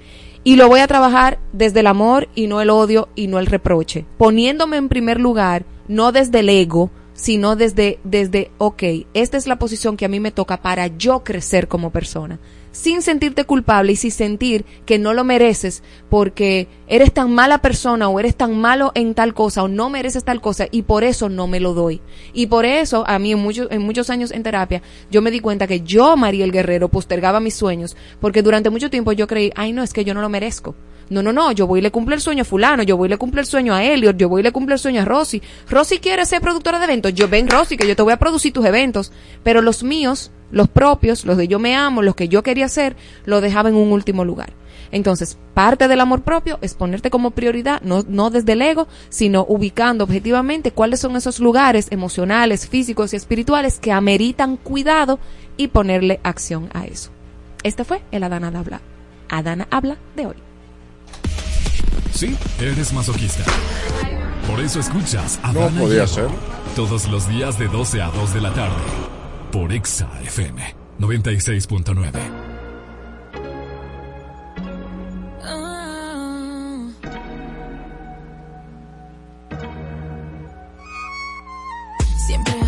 Y lo voy a trabajar desde el amor y no el odio y no el reproche, poniéndome en primer lugar, no desde el ego, sino desde, desde, ok, esta es la posición que a mí me toca para yo crecer como persona, sin sentirte culpable y sin sentir que no lo mereces porque eres tan mala persona o eres tan malo en tal cosa o no mereces tal cosa y por eso no me lo doy. Y por eso a mí en muchos, en muchos años en terapia yo me di cuenta que yo, Mariel Guerrero, postergaba mis sueños porque durante mucho tiempo yo creí, ay no, es que yo no lo merezco. No, no, no, yo voy y le cumplo el sueño a fulano, yo voy y le cumplo el sueño a Elliot, yo voy y le cumplo el sueño a Rosy. Rosy quiere ser productora de eventos, yo ven Rosy, que yo te voy a producir tus eventos. Pero los míos, los propios, los de yo me amo, los que yo quería hacer, lo dejaba en un último lugar. Entonces, parte del amor propio es ponerte como prioridad, no, no desde el ego, sino ubicando objetivamente cuáles son esos lugares emocionales, físicos y espirituales que ameritan cuidado y ponerle acción a eso. Este fue el Adana Habla. Adana Habla de hoy. Sí, eres masoquista. Por eso escuchas a No Dana podía Diego, ser. Todos los días de 12 a 2 de la tarde. Por Exa FM 96.9. Siempre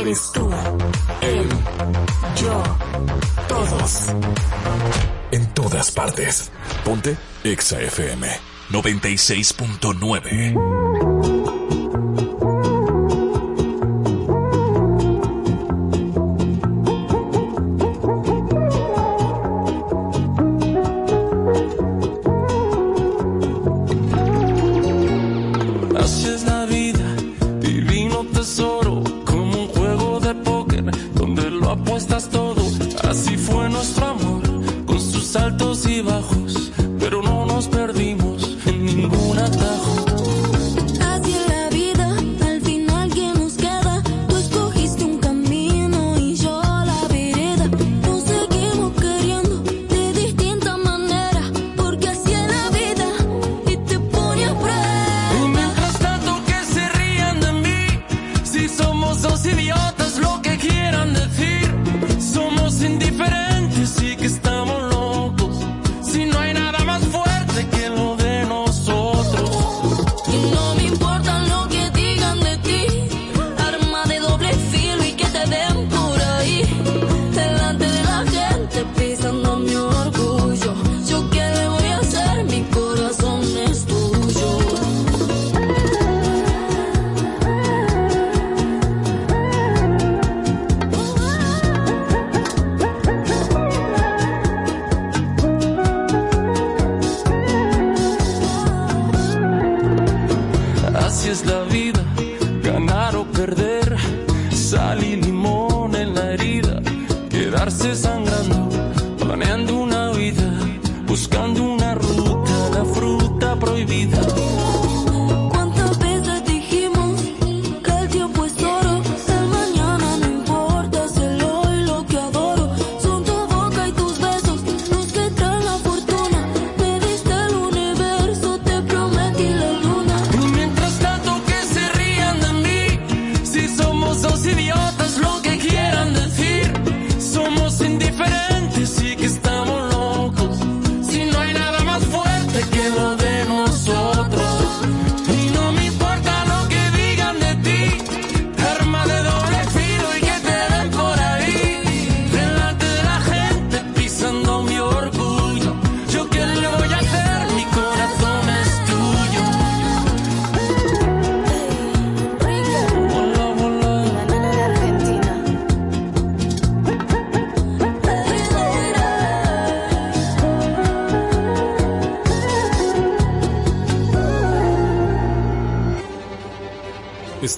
eres tú. Él, yo, todos. En todas partes. Ponte Exa FM 96.9.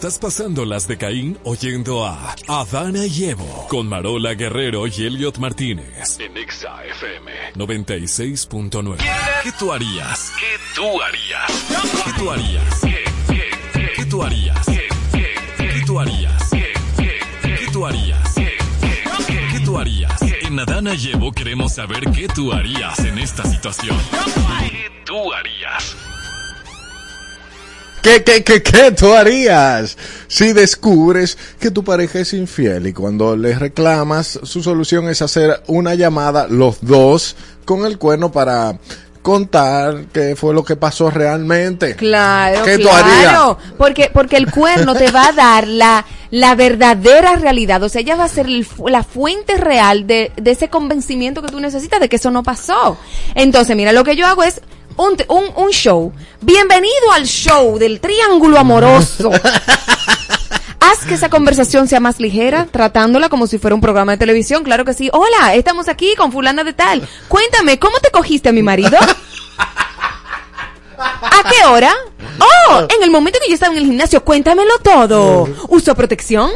Estás pasando las de Caín oyendo a Adana y Evo con Marola Guerrero y Elliot Martínez. En Exa FM. 96.9. ¿Qué tú harías? ¿Qué tú harías? ¿Qué tú harías? ¿Qué tú harías? ¿Qué tú harías? ¿Qué tú harías? ¿Qué tú harías? En Adana y Evo queremos saber qué tú harías en esta situación. ¿Qué ¿Qué, qué, qué, qué tú harías si descubres que tu pareja es infiel y cuando le reclamas, su solución es hacer una llamada los dos con el cuerno para contar qué fue lo que pasó realmente? Claro, ¿Qué claro. harías? Porque, porque el cuerno te va a dar la, la verdadera realidad. O sea, ella va a ser el la fuente real de, de ese convencimiento que tú necesitas de que eso no pasó. Entonces, mira, lo que yo hago es un, un, un show. Bienvenido al show del triángulo amoroso. Haz que esa conversación sea más ligera, tratándola como si fuera un programa de televisión. Claro que sí. Hola, estamos aquí con fulana de tal. Cuéntame, ¿cómo te cogiste a mi marido? ¿A qué hora? Oh, en el momento que yo estaba en el gimnasio, cuéntamelo todo. ¿Usó protección?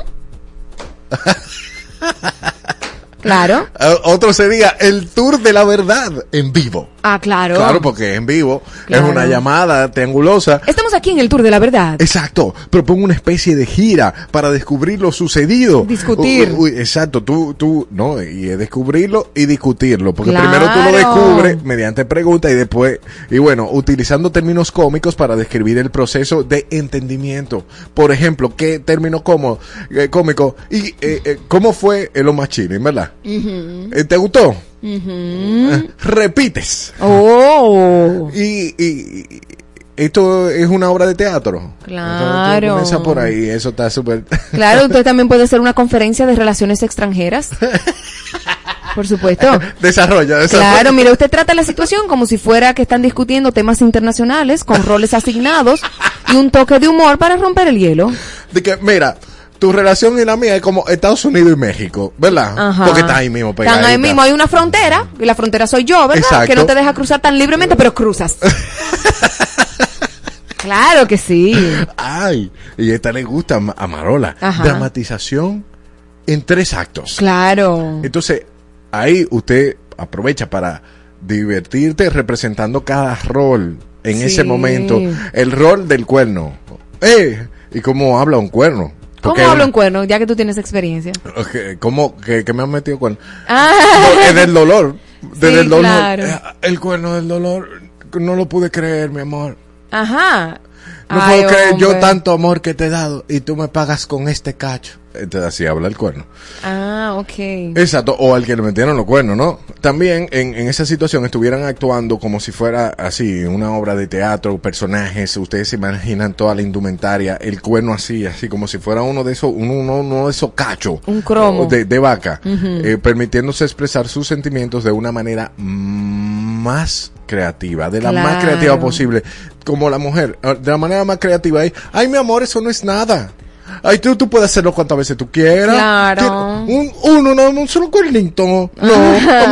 Claro. Eh, Otro sería el tour de la verdad en vivo. Ah, claro. Claro, porque en vivo Claro. es una llamada triangulosa. Estamos aquí en el Tour de la Verdad. Exacto, propongo una especie de gira para descubrir lo sucedido. Discutir. Uy, uy, exacto, tú, tú, no, y es descubrirlo y discutirlo, porque Claro. primero tú lo descubres mediante pregunta y después, y bueno, utilizando términos cómicos para describir el proceso de entendimiento. Por ejemplo, ¿qué término cómo, eh, cómico? ¿Y eh, eh, cómo fue el Machine, verdad? Eh, ¿Te gustó? Repites. Oh. Y, y- esto es una obra de teatro. Claro. Entonces, comienza por ahí, eso está súper... Claro, usted también puede hacer una conferencia de relaciones extranjeras. Por supuesto. desarrolla, desarrolla. Claro, mire, usted trata la situación como si fuera que están discutiendo temas internacionales con roles asignados y un toque de humor para romper el hielo. De que, mira, tu relación y la mía es como Estados Unidos y México, ¿verdad? Ajá. Porque está ahí mismo Están pegadita. ahí mismo, hay una frontera, y la frontera soy yo, ¿verdad? Exacto. Que no te deja cruzar tan libremente, pero cruzas. claro que sí. Ay, y esta le gusta a Ma- a Marola. Ajá. Dramatización en tres actos. Claro. Entonces, ahí usted aprovecha para divertirte representando cada rol en Sí. ese momento. El rol del cuerno. ¡Eh! ¿Y cómo habla un cuerno? ¿Cómo hablo en cuerno, ya que tú tienes experiencia? Ok, ¿Cómo que me han metido cuerno? Ah. Desde el dolor. Desde Sí, el dolor. claro. Eh, El cuerno del dolor. No lo pude creer, mi amor. Ajá. No Ay, puedo creer yo hombre. tanto amor que te he dado y tú me pagas con este cacho. Entonces así habla el cuerno. Ah, ok. Exacto, o al que le metieron los cuernos, ¿no? También en, en esa situación estuvieran actuando como si fuera así, una obra de teatro, personajes, ustedes se imaginan toda la indumentaria, el cuerno así, así como si fuera uno de esos, uno, uno, uno de esos cachos Un cromo. de, de vaca, eh, permitiéndose expresar sus sentimientos de una manera más creativa, de la más creativa posible, como la mujer, de la manera más creativa, ay, ay mi amor, eso no es nada. Ay, tú, tú puedes hacerlo cuantas veces tú quieras. Claro. Un, uno, no, un solo cuernito. No,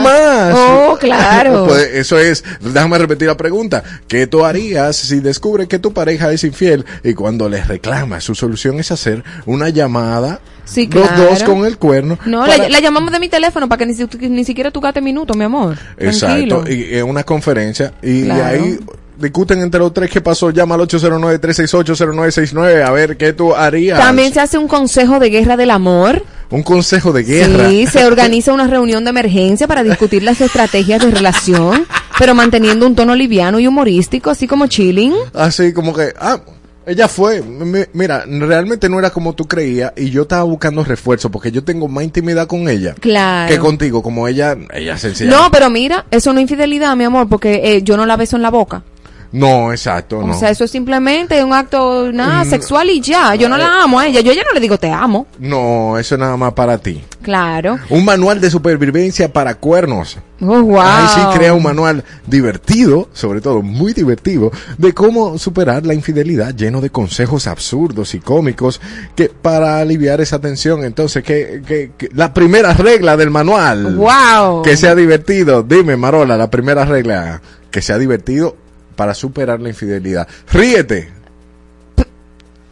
más. Oh, claro. Pues eso es, déjame repetir la pregunta. ¿Qué tú harías si descubres que tu pareja es infiel y cuando les reclama su solución es hacer una llamada, Sí, los claro. dos con el cuerno? No, para- la, la llamamos de mi teléfono para que ni, ni siquiera tú gastes minutos, mi amor. Tranquilo. Exacto, y es una conferencia y Claro. ahí discuten entre los tres qué pasó, llama al 809-368-0969 a ver qué tú harías. También se hace un consejo de guerra del amor. Un consejo de guerra. Sí, se organiza una reunión de emergencia para discutir las estrategias de relación, pero manteniendo un tono liviano y humorístico, así como chilling. Así como que, ah, ella fue. Mi- Mira, realmente no era como tú creías y yo estaba buscando refuerzo porque yo tengo más intimidad con ella Claro. que contigo, como ella, ella sencilla. No, pero mira, eso no es infidelidad, mi amor, porque eh, yo no la beso en la boca. No, exacto, no. O sea, eso es simplemente un acto nada Mm. sexual y ya. Yo no la amo a ella. Yo a ella no le digo te amo. No, eso es nada más para ti. Claro. Un manual de supervivencia para cuernos. Oh, wow. Ahí sí crea un manual divertido, sobre todo muy divertido, de cómo superar la infidelidad, lleno de consejos absurdos y cómicos que para aliviar esa tensión. Entonces, que, que, que- la primera regla del manual. Wow. Que sea divertido. Dime, Marola, la primera regla. Que sea divertido para superar la infidelidad. Ríete.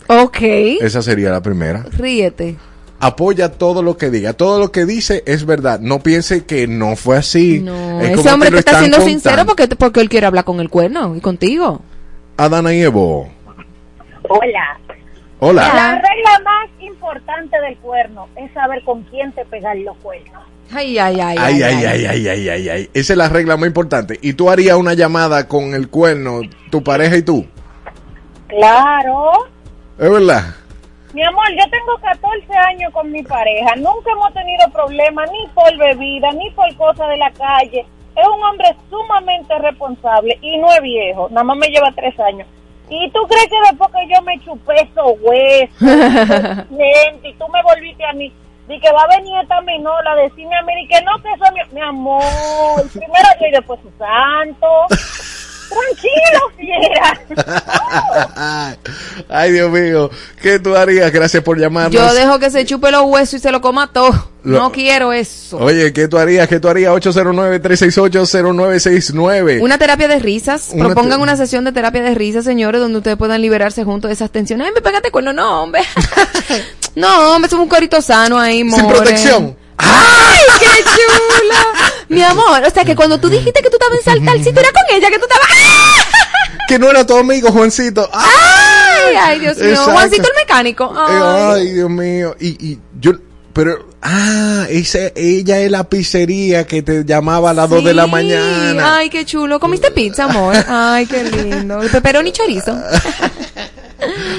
Ok. Esa sería la primera. Ríete. Apoya todo lo que diga. Todo lo que dice es verdad. No piense que no fue así. No, Es ese hombre que te está siendo contando. sincero porque, porque él quiere hablar con el cuerno y contigo. Adana y Evo. Hola. Hola. La regla más importante del cuerno es saber con quién te pegar los cuernos. Ay, ay, ay. Ay, ay, ay, ay, ay, ay, ay. Esa es la regla más importante. ¿Y tú harías una llamada con el cuerno, tu pareja y tú? Claro. ¿Es verdad? Mi amor, yo tengo 14 años con mi pareja. Nunca hemos tenido problemas ni por bebida, ni por cosas de la calle. Es un hombre sumamente responsable y no es viejo. Nada más me lleva tres años. ¿Y tú crees que después que yo me chupé esos huesos, gente, y tú me volviste a mí, di que va a venir esta menor a decirme a mí, di que no, que eso es mi, mi amor, primero yo y después su santo. Tranquilo, fiera. Ay, Dios mío. ¿Qué tú harías? Gracias por llamarnos. Yo dejo que se chupe los huesos y se lo coma todo. Lo- No quiero eso. Oye, ¿qué tú harías? ¿Qué tú harías? 809-368-0969. Una terapia de risas. Una Propongan te- una sesión de terapia de risas, señores, donde ustedes puedan liberarse juntos de esas tensiones. Ay, me pégate cuerno. No, hombre. no, hombre, es un corito sano ahí, more. Sin protección. ¡Ay, qué chula! Mi amor, o sea que cuando tú dijiste que tú estabas en Saltalcito era con ella, que tú estabas... Que no era tu amigo, Juancito. ¡Ah! ¡Ay, ay, Dios mío! Exacto. Juancito el mecánico. Eh, Ay. Ay, Dios mío. Y, y yo, pero, ah, esa, ella es la pizzería que te llamaba a las 2 de la Sí. mañana. Ay, qué chulo. ¿Comiste pizza, amor? Ay, qué lindo. El peperón y chorizo.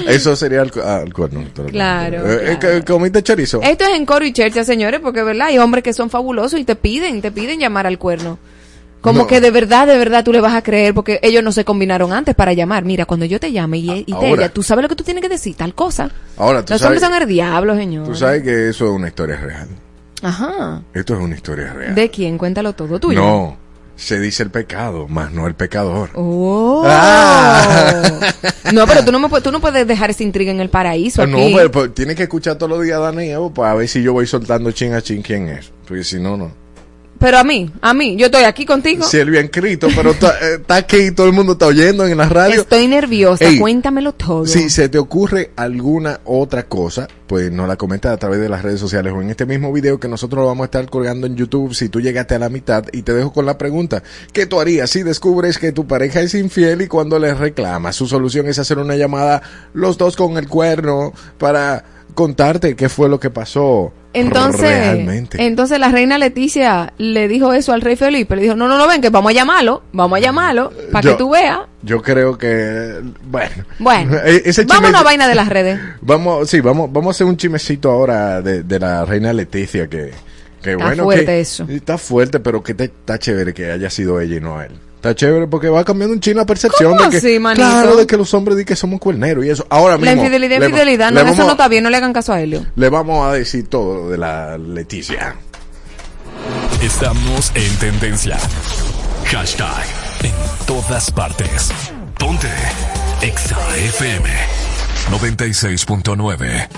Eso sería el, cu- ah, cuerno. Claro, Eh, eh, que- ¿Comiste chorizo? Esto es en coro y chercha, señores, porque verdad hay hombres que son fabulosos y te piden, te piden llamar al cuerno. Como No. que de verdad, de verdad tú le vas a creer porque ellos no se combinaron antes para llamar. Mira, cuando yo te llame y, y te diga, tú sabes lo que tú tienes que decir, tal cosa. Ahora, tú Los sabes, hombres son el diablo, señor. tú sabes que eso es una historia real. Ajá. Esto es una historia real. ¿De quién? Cuéntalo todo tuyo. No, se dice el pecado, más no el pecador. Oh. Ah. No, pero tú no, me, tú no puedes dejar esa intriga en el paraíso. No, aquí. pero, pero tienes que escuchar todos los días a Dani y Evo para ver si yo voy soltando chin a chin quién es. Porque si no, no. Pero a mí, a mí, yo estoy aquí contigo. Si él bien escrito, pero está eh, está aquí, todo el mundo está oyendo en la radio. Estoy nerviosa, Ey, cuéntamelo todo. Si se te ocurre alguna otra cosa, pues nos la comentas a través de las redes sociales o en este mismo video que nosotros lo vamos a estar colgando en YouTube si tú llegaste a la mitad y te dejo con la pregunta, ¿qué tú harías si descubres que tu pareja es infiel y cuando le reclamas? Su solución es hacer una llamada los dos con el cuerno para contarte qué fue lo que pasó. Entonces, realmente. entonces la reina Leticia le dijo eso al rey Felipe. Le dijo, no, no, no, ven, que vamos a llamarlo, vamos a llamarlo, para que tú veas. Yo creo que, bueno. Bueno, E- ese vamos a una vaina de las redes. Vamos, sí, vamos, vamos a hacer un chimecito ahora de, de la reina Leticia que, que Está bueno fuerte que- eso. Está fuerte, pero que te- está chévere que haya sido ella y no él. Está chévere porque va cambiando un chin la percepción ¿Cómo de que, así, manito? claro, de que los hombres di que somos cuerneros y eso. Ahora La mismo. infidelidad le- es infidelidad, no, eso vamos- no está bien, no le hagan caso a Helio. Le vamos a decir todo de la Leticia. Estamos en tendencia. Hashtag en todas partes. Ponte Exa FM 96.9.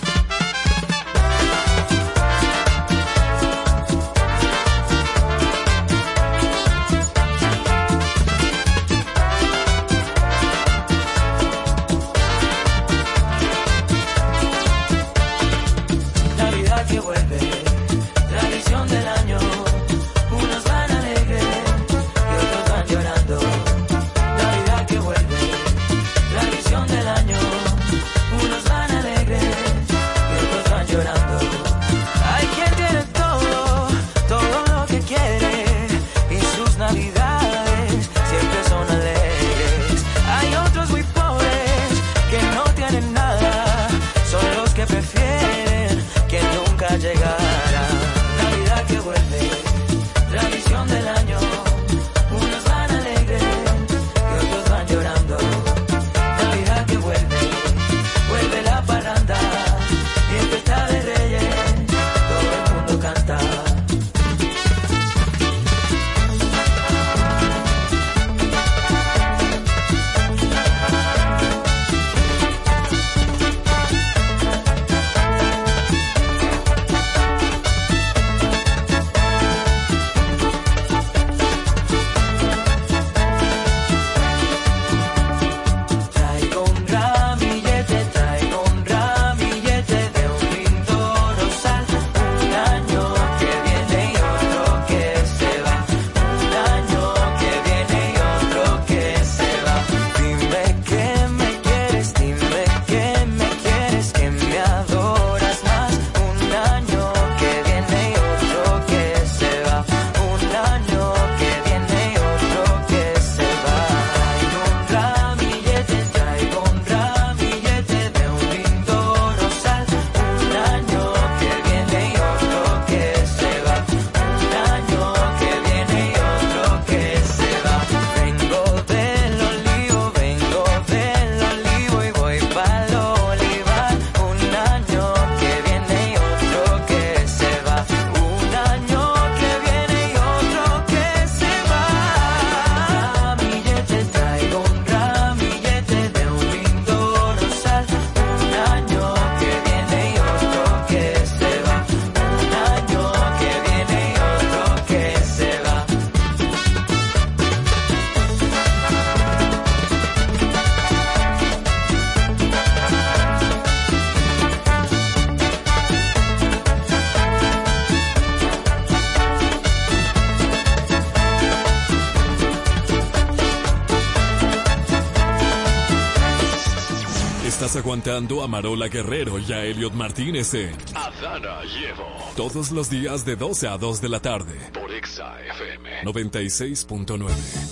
Aguantando a Marola Guerrero y a Elliot Martínez en Adana y Evo. todos los días de 12 a 2 de la tarde. Por Exa FM. 96.9.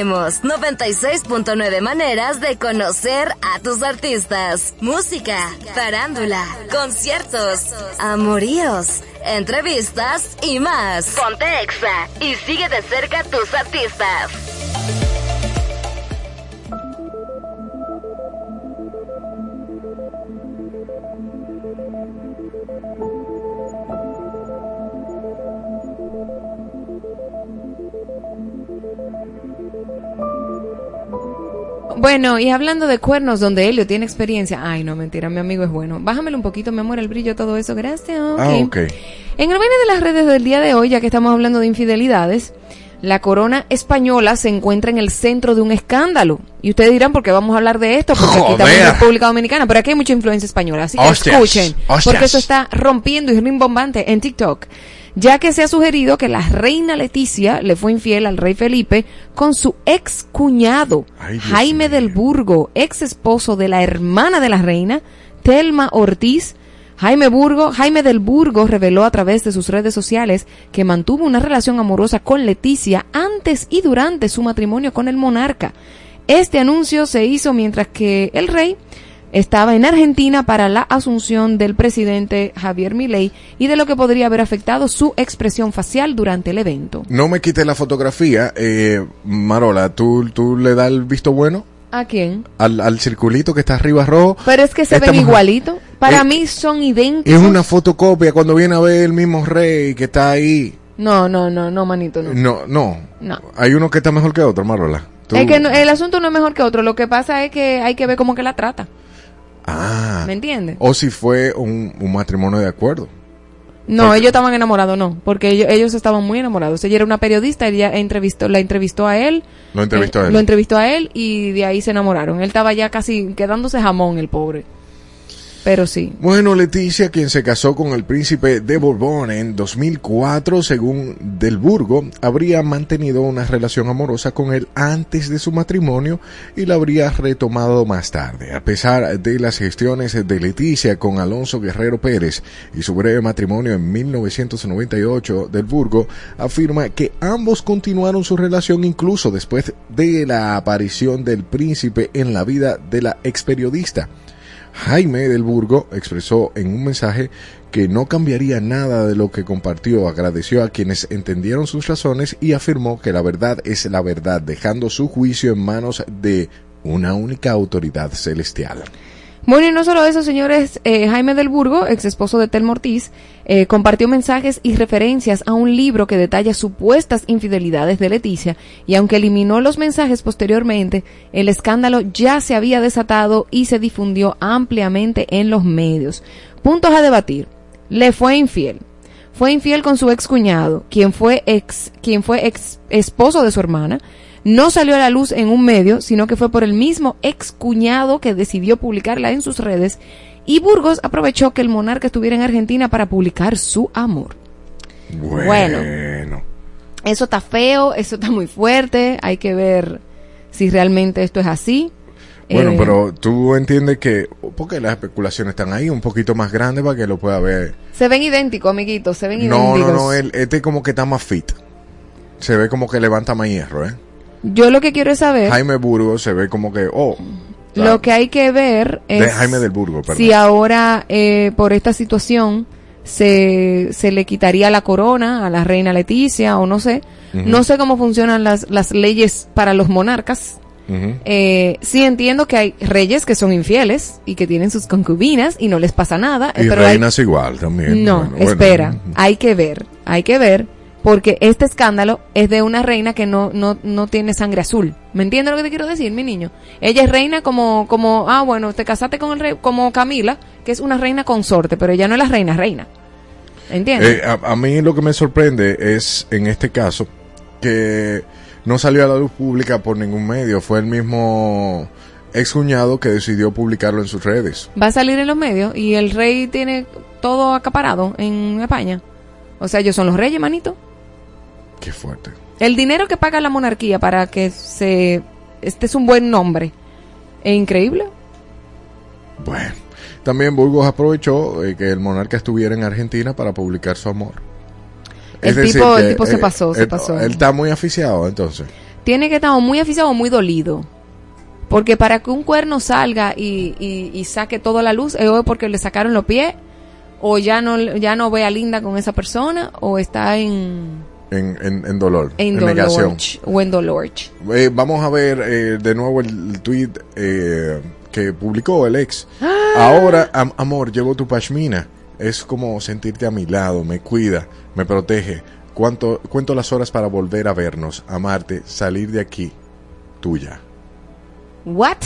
te traemos 96.9 maneras de conocer a tus artistas. Música, farándula, conciertos, amoríos, entrevistas y más. Ponte Exa y sigue de cerca a tus artistas. Bueno, y hablando de cuernos donde Helio tiene experiencia. Ay, no, mentira, mi amigo es bueno. Bájamelo un poquito, mi amor, el brillo, todo eso. Gracias. Ah, ok. En el vaina de las redes del día de hoy, ya que estamos hablando de infidelidades, la corona española se encuentra en el centro de un escándalo. Y ustedes dirán, ¿por qué vamos a hablar de esto? Porque aquí estamos en. República Dominicana, pero aquí hay mucha influencia española. Así que Hostias, escuchen, hostias. porque eso está rompiendo y rimbombante en TikTok. Ya que se ha sugerido que la reina Leticia le fue infiel al rey Felipe con su ex cuñado, Jaime del Burgo, ex esposo de la hermana de la reina, Telma Ortiz, Jaime Burgo, Jaime del Burgo reveló a través de sus redes sociales que mantuvo una relación amorosa con Leticia antes y durante su matrimonio con el monarca. Este anuncio se hizo mientras que el rey estaba en Argentina para la asunción del presidente Javier Milei y de lo que podría haber afectado su expresión facial durante el evento. No me quites la fotografía. Eh, Marola, ¿tú, ¿tú le das el visto bueno ¿A quién? al, al circulito que está arriba rojo? Pero es que se Esta ven igualitos. Para mí son idénticos. Es una fotocopia cuando viene a ver el mismo rey que está ahí. No, no, no, no, manito, no. No, no. No. Hay uno que está mejor que otro, Marola. Tú- Es que no- el asunto no es mejor que otro. Lo que pasa es que hay que ver cómo que la trata. Ah. ¿Me entiendes? O si fue un, un matrimonio de acuerdo. No, ellos estaban enamorados, no, porque ellos, ellos estaban muy enamorados. Ella era una periodista, ella entrevistó, la entrevistó a él. Lo entrevistó eh, a él. Lo entrevistó a él y de ahí se enamoraron. Él estaba ya casi quedándose jamón, el pobre. Pero sí. Bueno, Leticia, quien se casó con el príncipe de Borbón en 2004, según Del Burgo, habría mantenido una relación amorosa con él antes de su matrimonio y la habría retomado más tarde. A pesar de las gestiones de Leticia con Alonso Guerrero Pérez y su breve matrimonio en 1998, Del Burgo afirma que ambos continuaron su relación incluso después de la aparición del príncipe en la vida de la ex periodista. Jaime del Burgo expresó en un mensaje que no cambiaría nada de lo que compartió, agradeció a quienes entendieron sus razones y afirmó que la verdad es la verdad, dejando su juicio en manos de una única autoridad celestial. Bueno, y no solo eso, señores, eh, Jaime del Burgo, ex esposo de Telma Ortiz, eh, compartió mensajes y referencias a un libro que detalla supuestas infidelidades de Leticia, y aunque eliminó los mensajes posteriormente, el escándalo ya se había desatado y se difundió ampliamente en los medios. Puntos a debatir. Le fue infiel. Fue infiel con su ex cuñado, quien fue ex, quien fue ex esposo de su hermana, no salió a la luz en un medio, sino que fue por el mismo ex cuñado que decidió publicarla en sus redes y Burgos aprovechó que el monarca estuviera en Argentina para publicar su amor. Bueno. Eso está feo, eso está muy fuerte, hay que ver si realmente esto es así. Bueno, Eh, pero tú entiendes que, porque las especulaciones están ahí un poquito más grandes para que lo pueda ver. Se ven idénticos, amiguitos, se ven No, idénticos. no, no, él, este como que está más fit. Se ve como que levanta más hierro, ¿eh? Yo lo que quiero es saber, Jaime Burgo se ve como que, oh, lo que hay que ver es de Jaime del Burgo, perdón. si ahora eh, por esta situación se, se le quitaría la corona a la reina Leticia o no sé. No sé cómo funcionan las, las leyes para los monarcas. Eh, sí entiendo que hay reyes que son infieles y que tienen sus concubinas y no les pasa nada. Y pero hay- reinas igual también. no, Bueno, bueno. espera, hay que ver, hay que ver, porque este escándalo es de una reina que no, no, no tiene sangre azul. ¿Me entiendes lo que te quiero decir, mi niño? Ella es reina como, como, ah, bueno, te casaste con el rey, como Camila, que es una reina consorte, pero ella no es la reina, reina. ¿Entiendes? Eh, a, a mí lo que me sorprende es, en este caso, que no salió a la luz pública por ningún medio. Fue el mismo ex cuñado que decidió publicarlo en sus redes. Va a salir en los medios y el rey tiene todo acaparado en España. O sea, ellos son los reyes, manito. Qué fuerte. El dinero que paga la monarquía para que se este es un buen nombre. Es increíble. Bueno, también Burgos aprovechó eh, que el monarca estuviera en Argentina para publicar su amor. El tipo- el tipo se pasó, se pasó. Él está muy aficiado, entonces. tiene que estar muy aficionado o muy dolido. Porque para que un cuerno salga y, y- y saque toda la luz, es porque le sacaron los pies, o ya no, ya no ve a Linda con esa persona, o está en, En, en, en dolor, en, en negación. O en dolor. Eh, vamos a ver eh, de nuevo el, tweet eh, que publicó el ex. Ahora, am- amor, llevo tu pashmina. Es como sentirte a mi lado, me cuida, me protege. Cuánto, cuento las horas para volver a vernos, amarte, salir de aquí. Tuya. What?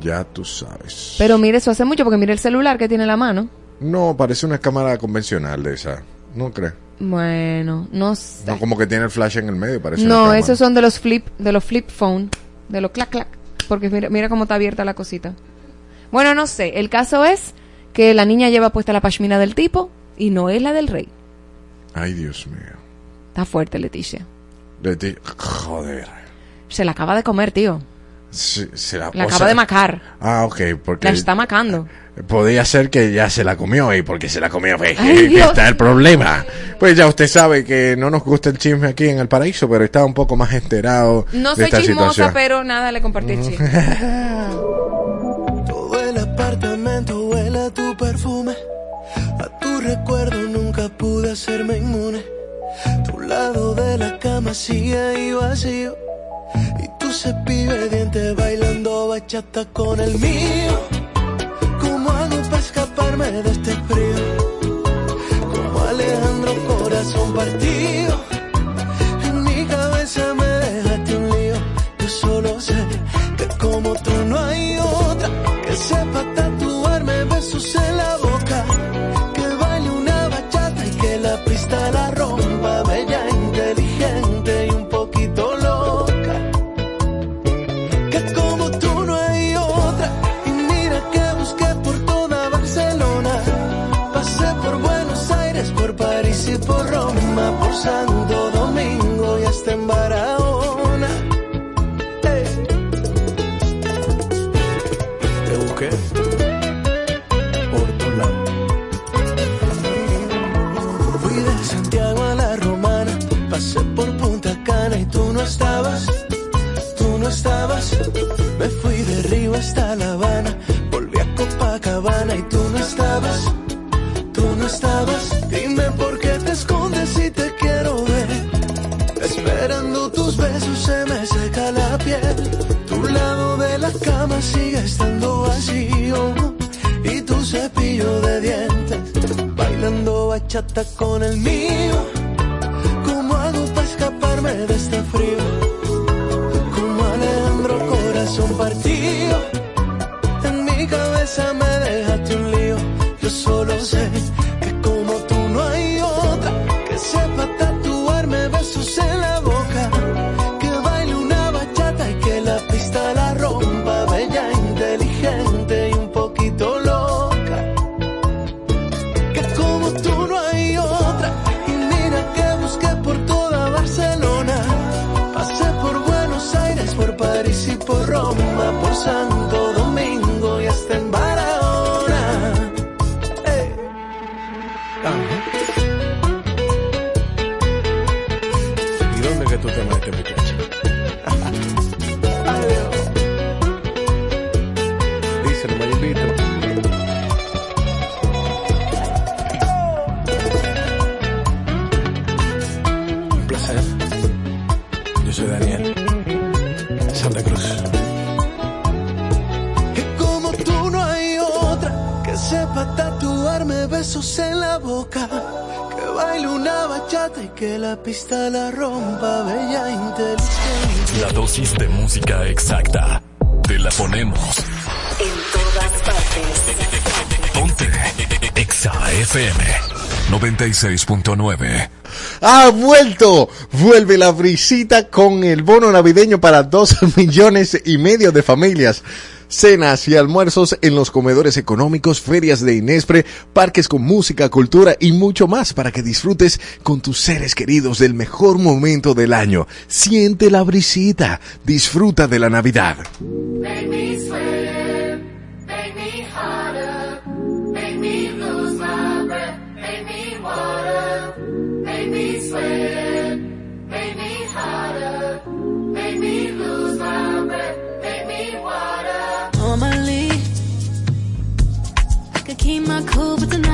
Ya tú sabes. Pero mire, eso hace mucho porque mire el celular que tiene en la mano. No, parece una cámara convencional de esa. ¿No crees? Bueno, no sé. No, como que tiene el flash en el medio, parece No, esos son de los flip, de los flip phone, de los clac clac, porque mira, mira cómo está abierta la cosita. Bueno, no sé, el caso es que la niña lleva puesta la pashmina del tipo y no es la del rey. Ay, Dios mío. Está fuerte, Leticia. Ti- Joder. Se la acaba de comer, tío. Se, se la, La acaba de macar. Ah, ok, porque La está macando. podía ser que ya se la comió y porque se la comió pues, Ay, está el problema. Pues ya usted sabe que no nos gusta el chisme aquí en el paraíso, pero está un poco más enterado No de soy esta chismosa, situación. pero nada, le compartí el chisme. Todo el apartamento huele a tu perfume. A tu recuerdo nunca pude hacerme inmune. Tu lado de la cama sigue ahí vacío. Y tu cepillo de dientes bailando bachata con el mío. ¿Cómo hago para escaparme de este frío? Como Alejandro Corazón partido. En mi cabeza me dejaste un lío. Yo solo sé que como tú no hay otra que sepa estabas. Me fui de Río hasta La Habana, volví a Copacabana y tú no estabas, tú no estabas. Dime por qué te escondes si te quiero ver. Esperando tus besos se me seca la piel. Tu lado de la cama sigue estando vacío. Y tu cepillo de dientes bailando bachata con el mío. FM 96.9. Ha vuelto, vuelve la brisita con el bono navideño para dos millones y medio de familias. Cenas y almuerzos en los comedores económicos, ferias de Inespre, parques con música, cultura y mucho más para que disfrutes con tus seres queridos del mejor momento del año. Siente la brisita, disfruta de la Navidad. Make me sweat, made me hotter, made me lose my breath, made me water. Normally, I could keep my cool, but tonight.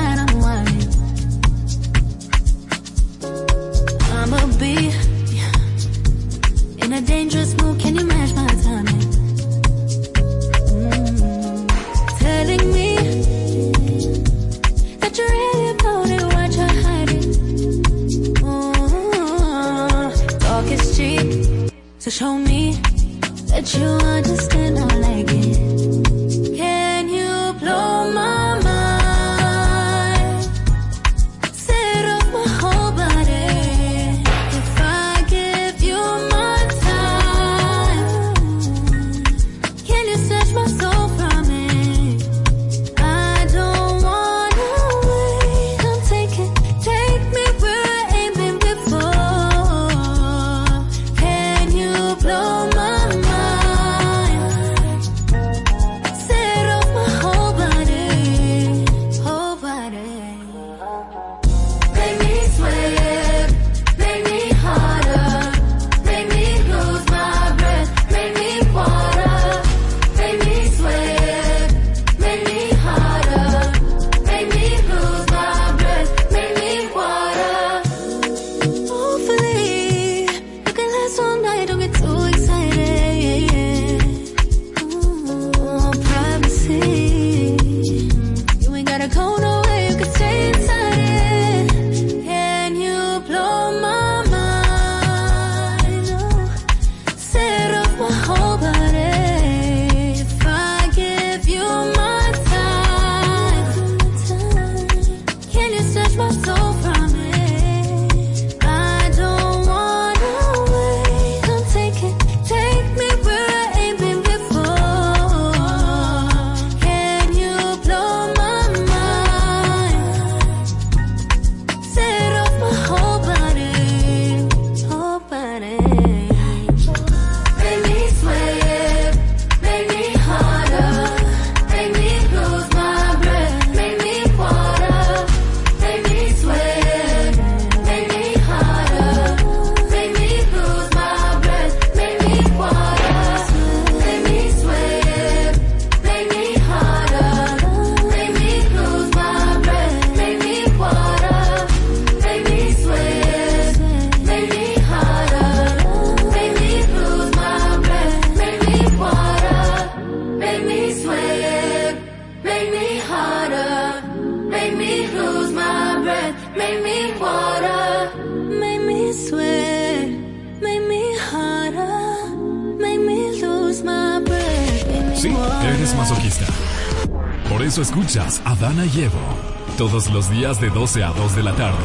De 12 a 2 de la tarde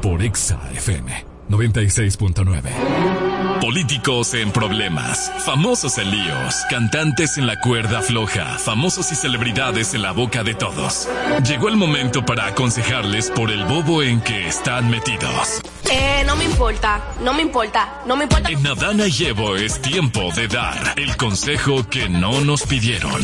por Exa FM 96.9. Políticos en problemas, famosos en líos, cantantes en la cuerda floja, famosos y celebridades en la boca de todos. Llegó el momento para aconsejarles por el bobo en que están metidos. Eh, no me importa, no me importa, no me importa. En Adana y Evo es tiempo de dar el consejo que no nos pidieron.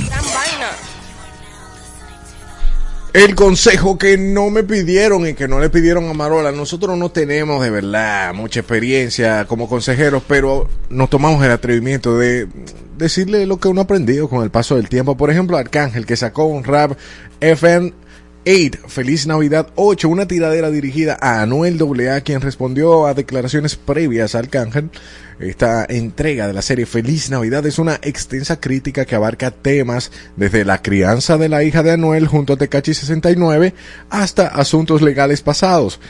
El consejo que no me pidieron y que no le pidieron a Marola, nosotros no tenemos de verdad mucha experiencia como consejeros, pero nos tomamos el atrevimiento de decirle lo que uno ha aprendido con el paso del tiempo. Por ejemplo, Arcángel, que sacó un rap FN 8, Feliz Navidad 8, una tiradera dirigida a Anuel AA, quien respondió a declaraciones previas a Arcángel. Esta entrega de la serie Feliz Navidad es una extensa crítica que abarca temas desde la crianza de la hija de Anuel junto a Tecachi 69 hasta asuntos legales pasados.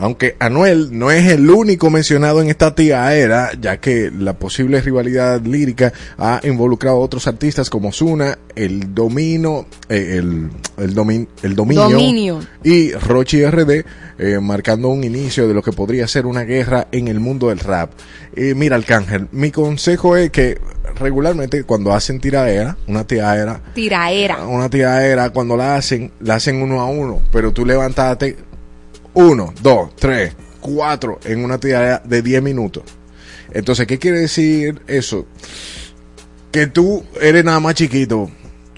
Aunque Anuel no es el único mencionado en esta tiraera, ya que la posible rivalidad lírica ha involucrado a otros artistas como Zuna, el Domino, eh, el, domin, el dominio, y Rochi RD, eh, marcando un inicio de lo que podría ser una guerra en el mundo del rap. Eh, mira, Arcángel, mi consejo es que regularmente cuando hacen tiraera, una tiraera, tiraera, eh, una tiraera, cuando la hacen, la hacen uno a uno, pero tú levántate 1, 2, 3, 4 en una tirada de 10 minutos. Entonces, ¿qué quiere decir eso? Que tú eres nada más chiquito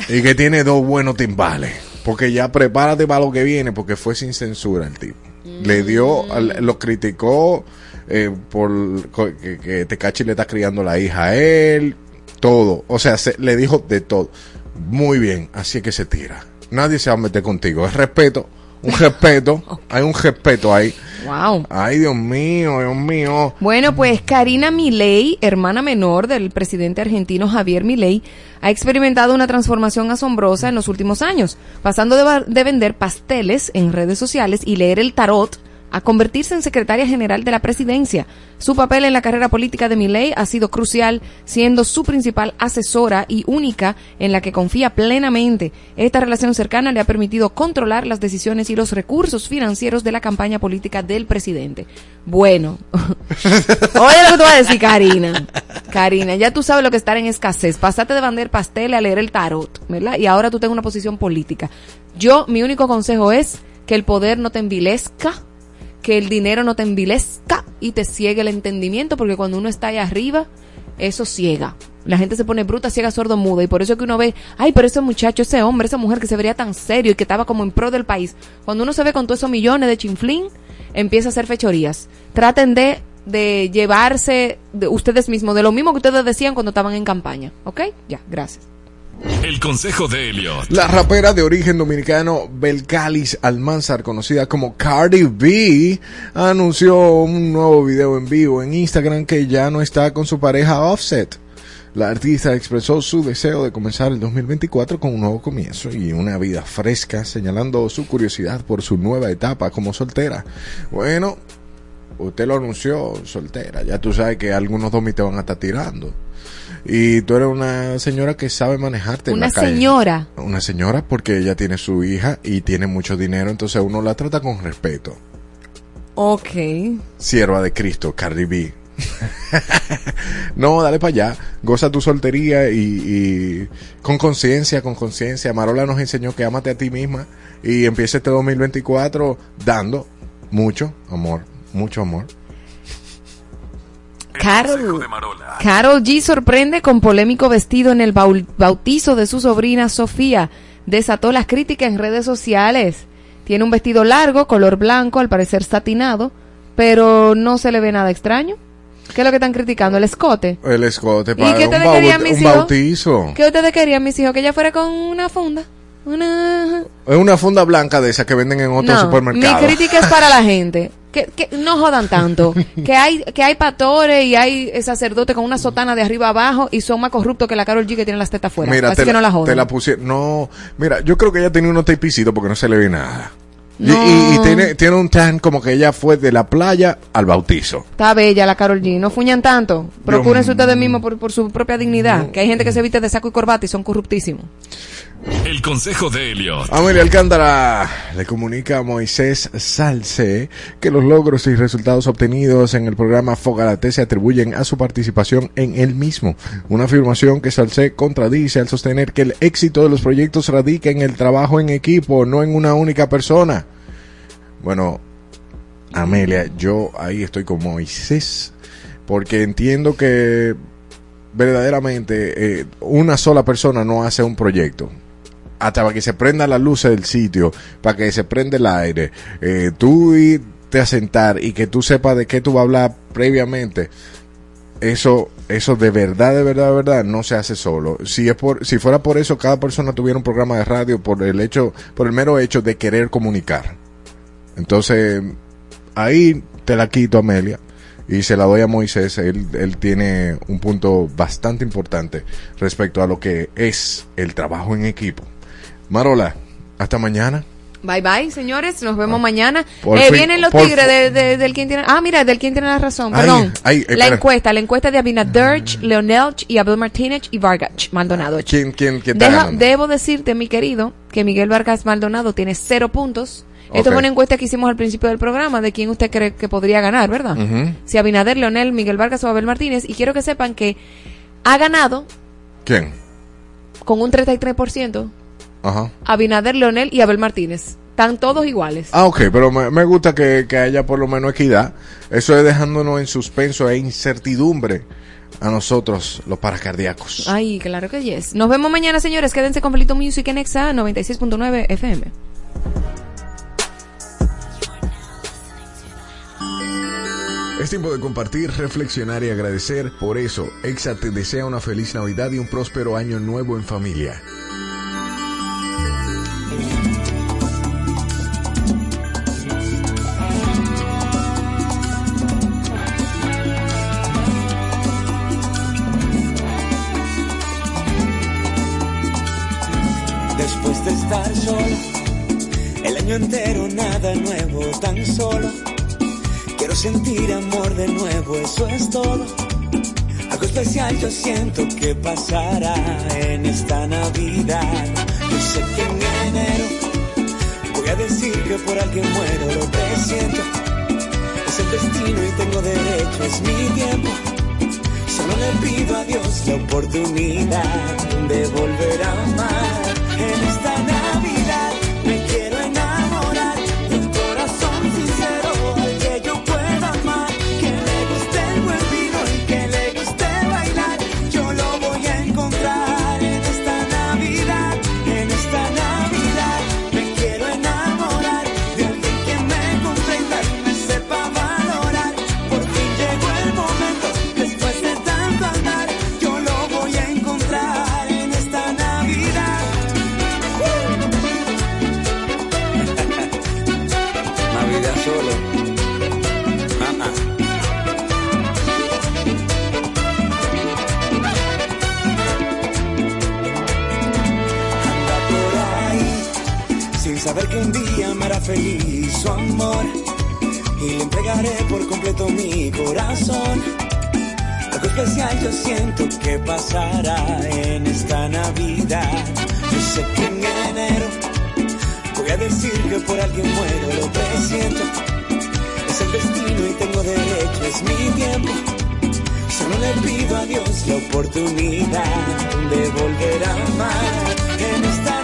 y que tienes dos buenos timbales. Porque ya prepárate para lo que viene, porque fue sin censura el tipo. Le mm. dio, lo criticó eh, por que, que este Tecachi le está criando la hija a él, todo. O sea, se, le dijo de todo. Muy bien, así es que se tira. Nadie se va a meter contigo. Es respeto un respeto, hay un respeto ahí. Wow. Ay, Dios mío, Dios mío. Bueno, pues Karina Milei, hermana menor del presidente argentino Javier Milei, ha experimentado una transformación asombrosa en los últimos años, pasando de, de vender pasteles en redes sociales y leer el tarot a convertirse en secretaria general de la presidencia. Su papel en la carrera política de Milei ha sido crucial, siendo su principal asesora y única en la que confía plenamente. Esta relación cercana le ha permitido controlar las decisiones y los recursos financieros de la campaña política del presidente. Bueno, oye lo que te voy a decir, Karina. Karina, ya tú sabes lo que es estar en escasez. Pasaste de vender pasteles a leer el tarot, ¿verdad? Y ahora tú tengas una posición política. Yo, mi único consejo es que el poder no te envilezca, que el dinero no te envilezca y te ciegue el entendimiento, porque cuando uno está ahí arriba, eso ciega. La gente se pone bruta, ciega, sordo, muda. Y por eso es que uno ve, ay, pero ese muchacho, ese hombre, esa mujer que se vería tan serio y que estaba como en pro del país. Cuando uno se ve con todos esos millones de chinflín, empieza a hacer fechorías. Traten de, de llevarse de ustedes mismos, de lo mismo que ustedes decían cuando estaban en campaña. ¿Ok? Ya, gracias. El consejo de Elliot. La rapera de origen dominicano Belcalis Almanzar, conocida como Cardi B, anunció un nuevo video en vivo en Instagram que ya no está con su pareja Offset. La artista expresó su deseo de comenzar el 2024 con un nuevo comienzo y una vida fresca, señalando su curiosidad por su nueva etapa como soltera. Bueno, usted lo anunció soltera, ya tú sabes que algunos domis te van a estar tirando. Y tú eres una señora que sabe manejarte en Una calle. señora. Una señora porque ella tiene su hija y tiene mucho dinero, entonces uno la trata con respeto. Ok. Sierva de Cristo, Cardi B. no, dale para allá, goza tu soltería y, y con conciencia, con conciencia. Marola nos enseñó que amate a ti misma y empieza este 2024 dando mucho amor, mucho amor. Carol, Carol G sorprende con polémico vestido en el bautizo de su sobrina Sofía. Desató las críticas en redes sociales. Tiene un vestido largo, color blanco, al parecer satinado, pero no se le ve nada extraño. ¿Qué es lo que están criticando? El escote. El escote ¿Y para qué ustedes baut- querían, mis un hijos? bautizo. ¿Qué ustedes querían, mis hijos? Que ella fuera con una funda. Una... Es una funda blanca de esas que venden en otro No, supermercado. Mi crítica es para la gente. Que, que no jodan tanto. que hay que hay pastores y hay sacerdotes con una sotana de arriba abajo y son más corruptos que la Carol G que tiene las tetas fuera. Mira, Así te que la, no la te jodan. la pusieron. No, mira, yo creo que ella tenía unos tapicitos porque no se le ve nada. Y- No. Y, y tiene, tiene un tan como que ella fue de la playa al bautizo. Está bella la Carol G. No fuñan tanto. Procúrense ustedes mismos por, por su propia dignidad. Que hay gente que se viste de saco y corbata y son corruptísimos. El consejo de Elliot. Amelia Alcántara le comunica a Moisés Salce que los logros y resultados obtenidos en el programa Fogarate se atribuyen a su participación en él mismo. Una afirmación que Salce contradice al sostener que el éxito de los proyectos radica en el trabajo en equipo, no en una única persona. Bueno, Amelia, yo ahí estoy con Moisés porque entiendo que verdaderamente eh, una sola persona no hace un proyecto hasta para que se prenda las luces del sitio, para que se prenda el aire, eh, tú irte a sentar y que tú sepas de qué tú vas a hablar previamente, eso, eso de verdad, de verdad, de verdad, no se hace solo. Si es por, si fuera por eso, cada persona tuviera un programa de radio por el hecho, por el mero hecho de querer comunicar. Entonces, ahí te la quito, Amelia, y se la doy a Moisés. Él, él tiene un punto bastante importante respecto a lo que es el trabajo en equipo. Marola, hasta mañana. Bye bye, señores. Nos vemos mañana. Por Eh, fin, vienen los tigres de, de- del quien tiene. Ah, mira, del quien tiene la razón. Perdón. ay, la encuesta, la encuesta de Abinader, Leonel y Abel Martínez y Vargas Maldonado. ¿Quién, quién, quién está Deja- debo decirte, mi querido, que Miguel Vargas Maldonado tiene cero puntos. Esto Ok. fue una encuesta que hicimos al principio del programa de quién usted cree que podría ganar, ¿verdad? Ujú. Si Abinader, Leonel, Miguel Vargas o Abel Martínez. Y quiero que sepan que ha ganado ¿Quién? con un 33% Ajá. Abinader, Leonel y Abel Martínez. Están todos iguales. Ah, ok, pero me, me gusta que, que haya por lo menos equidad. Eso es dejándonos en suspenso e incertidumbre a nosotros, los paracardíacos. Ay, claro que yes. Nos vemos mañana, señores. Quédense con Pelito Music en Exa 96.9 FM. Es tiempo de compartir, reflexionar y agradecer. Por eso, Exa te desea una feliz Navidad y un próspero año nuevo en familia. Año entero nada nuevo, tan solo. Quiero sentir amor de nuevo, eso es todo. Algo especial yo siento que pasará en esta Navidad. Yo sé que en enero voy a decir que por alguien muero, lo presiento. Es el destino y tengo derecho, es mi tiempo. Solo le pido a Dios la oportunidad de volver a amar. En esta Navidad saber que un día me hará feliz su amor. Y le entregaré por completo mi corazón. Algo especial yo siento que pasará en esta Navidad. Yo sé que en enero voy a decir que por alguien muero, lo presiento. Es el destino y tengo derecho, es mi tiempo. Solo le pido a Dios la oportunidad de volver a amar. En esta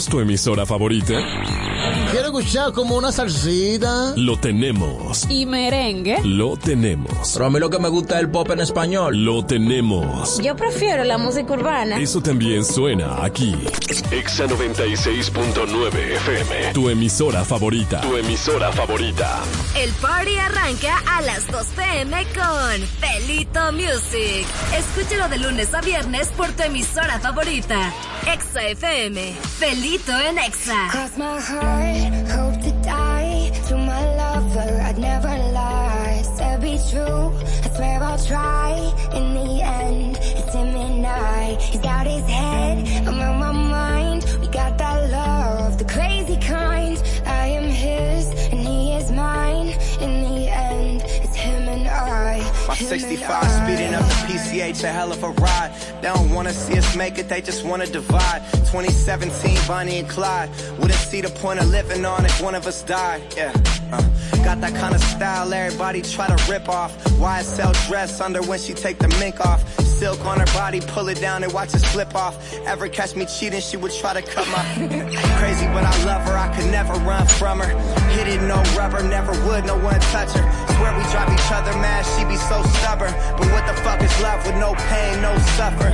qué somos tu emisora favorita? Quiero escuchar como una salsita. Lo tenemos. Y merengue. Lo tenemos. Pero a mí lo que me gusta es el pop en español. Lo tenemos. Yo prefiero la música urbana. Eso también suena aquí. Exa 96.9 FM. Tu emisora favorita. Tu emisora favorita. El party arranca a las 2 pm con Felito Music. Escúchalo de lunes a viernes por tu emisora favorita. Exa FM. Felito en Exa. Cross my heart, hope to die. To my lover, I'd never lie. Said be true, I swear I'll try. In the end, it's him and I. He's got his head, I'm on my mind. We got that love, the crazy kind. I am his, and he is mine. In the end, it's him and I. My 65 speeding up the PCH, a hell of a ride. They don't wanna see us make it, they just wanna divide. 2017, Bonnie and Clyde. Wouldn't see the point of living on if one of us died. Yeah. Uh, got that kind of style everybody try to rip off. YSL dress under when she take the mink off. Silk on her body, pull it down and watch it slip off. Ever catch me cheating, she would try to cut my. Crazy, but I love her, I could never run from her. Hit it, no rubber, never would, no one touch her. Swear we drive each other mad, she be so stubborn. But what the fuck is love with no pain, no suffer?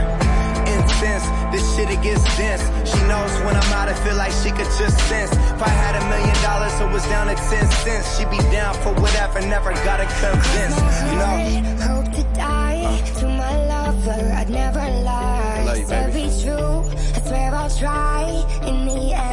In sense. This shit it gets dense. She knows when I'm out, I feel like she could just sense. If I had a million dollars, it was down to ten cents. She be down for whatever, never gotta convince. You lover. I'd never lie. You, baby. be true, I swear I'll try. In the end,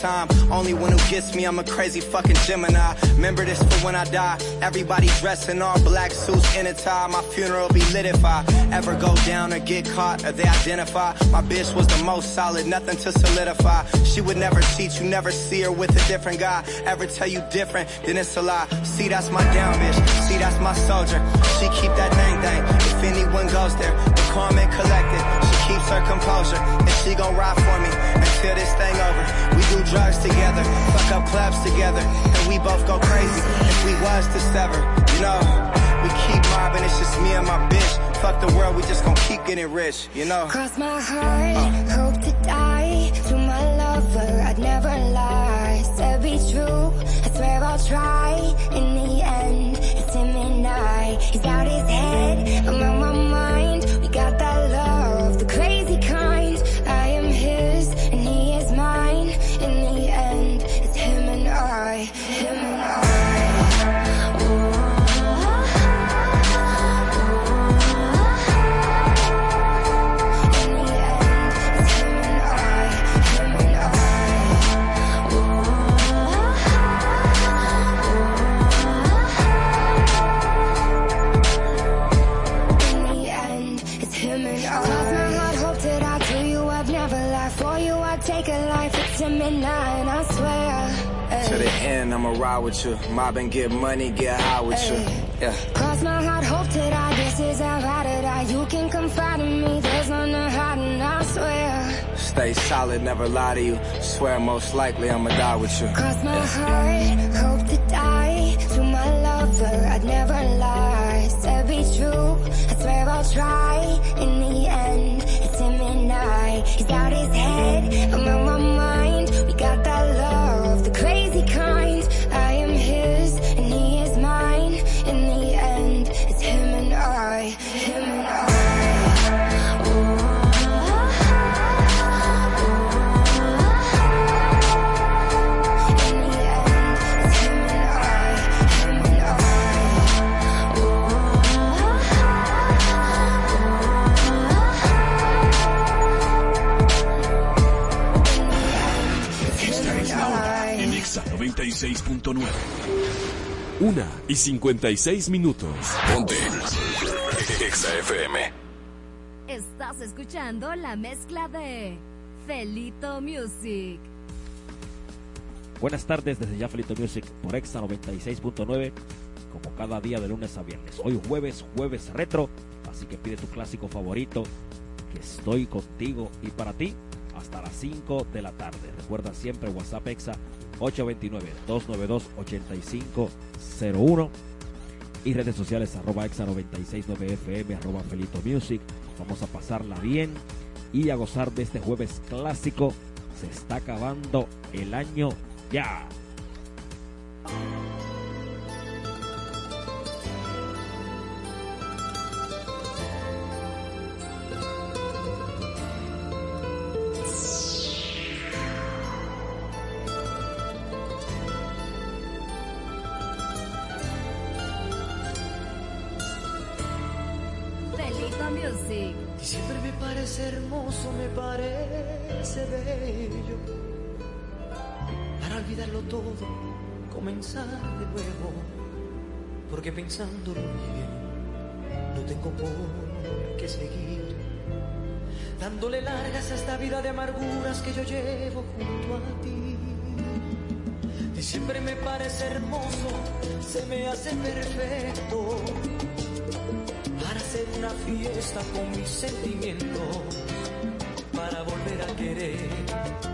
time. Only one who gets me, I'm a crazy fucking Gemini. Remember this for when I die. Everybody dressed in all black suits in a tie. My funeral be lit if I ever go down or get caught or they identify. My bitch was the most solid, nothing to solidify. She would never cheat, you never see her with a different guy. Ever tell you different, then it's a lie. See, that's my down bitch. See, that's my soldier. She keep that thing thing. If anyone goes there, the and collected. She keeps her composure, and she gon' ride for me until this thing over. We do drugs together, fuck up clubs together, and we both go crazy if we was to sever. You know, we keep mobbing, it's just me and my bitch. Fuck the world, we just gon' keep getting rich. You know. Cross my heart, hope to die to my lover. I'd never lie. To be true, I swear I'll try. In the end, it's him and I. He's got his head, I'm on my mind. Ride with you. Mob and get money, get high with you. Yeah. Cross my heart, hope to die. This is how I to die. You can confide in me. There's none to hide, and I swear. Stay solid, never lie to you. Swear most likely I'ma die with you. Cross my heart, hope to die to my lover. I'd never lie. To be true, I swear I'll try. In the end, it's him and I. He's got his head, I'm on my mind. We got that 96.9. Una y 56 minutos. Ponte. Exa FM. Estás escuchando la mezcla de Felito Music. Buenas tardes desde ya Felito Music por Exa 96.9, como cada día de lunes a viernes. Hoy jueves, jueves retro, así que pide tu clásico favorito, que estoy contigo y para ti hasta las 5 de la tarde. Recuerda siempre WhatsApp Exa 829-292-8501 y redes sociales arroba Exa 969 FM, arroba Felito Music. Vamos a pasarla bien y a gozar de este jueves clásico. Se está acabando el año ya. Siempre me parece hermoso, me parece bello. Para olvidarlo todo, comenzar de nuevo. Porque pensándolo bien, no tengo por qué seguir. Dándole largas a esta vida de amarguras que yo llevo junto a ti. Diciembre me parece hermoso, se me hace perfecto una fiesta con mis sentimientos para volver a querer.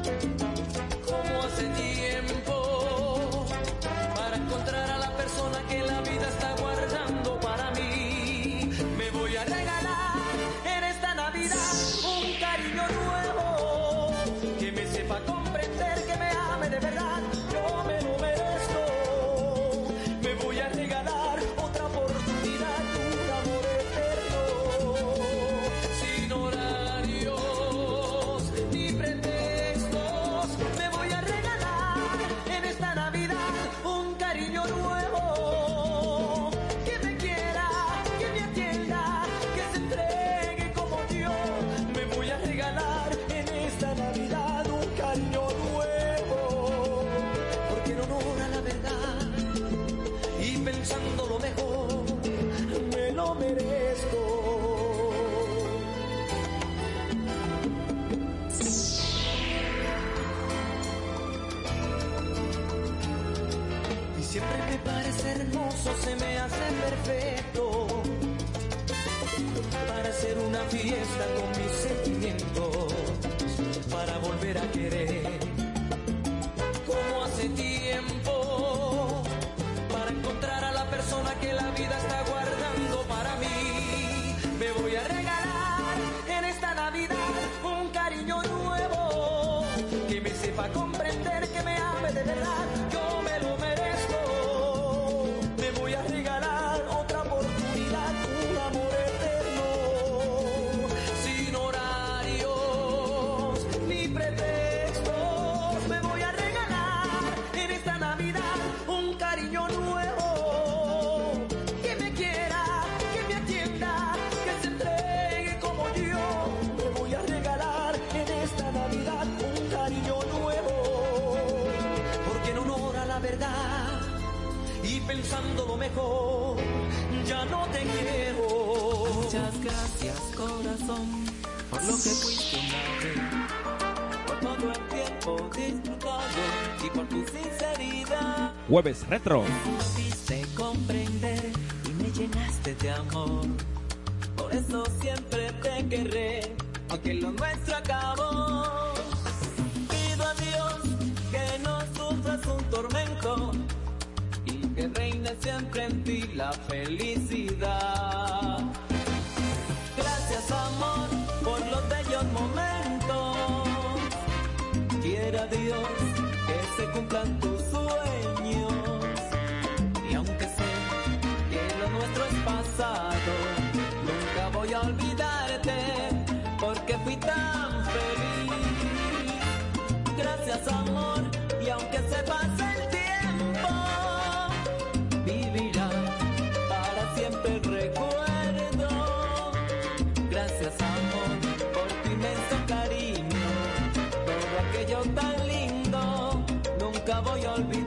lo que fuiste una por todo el tiempo disfrutado y por tu sinceridad. Jueves Retro. voy a olvidar.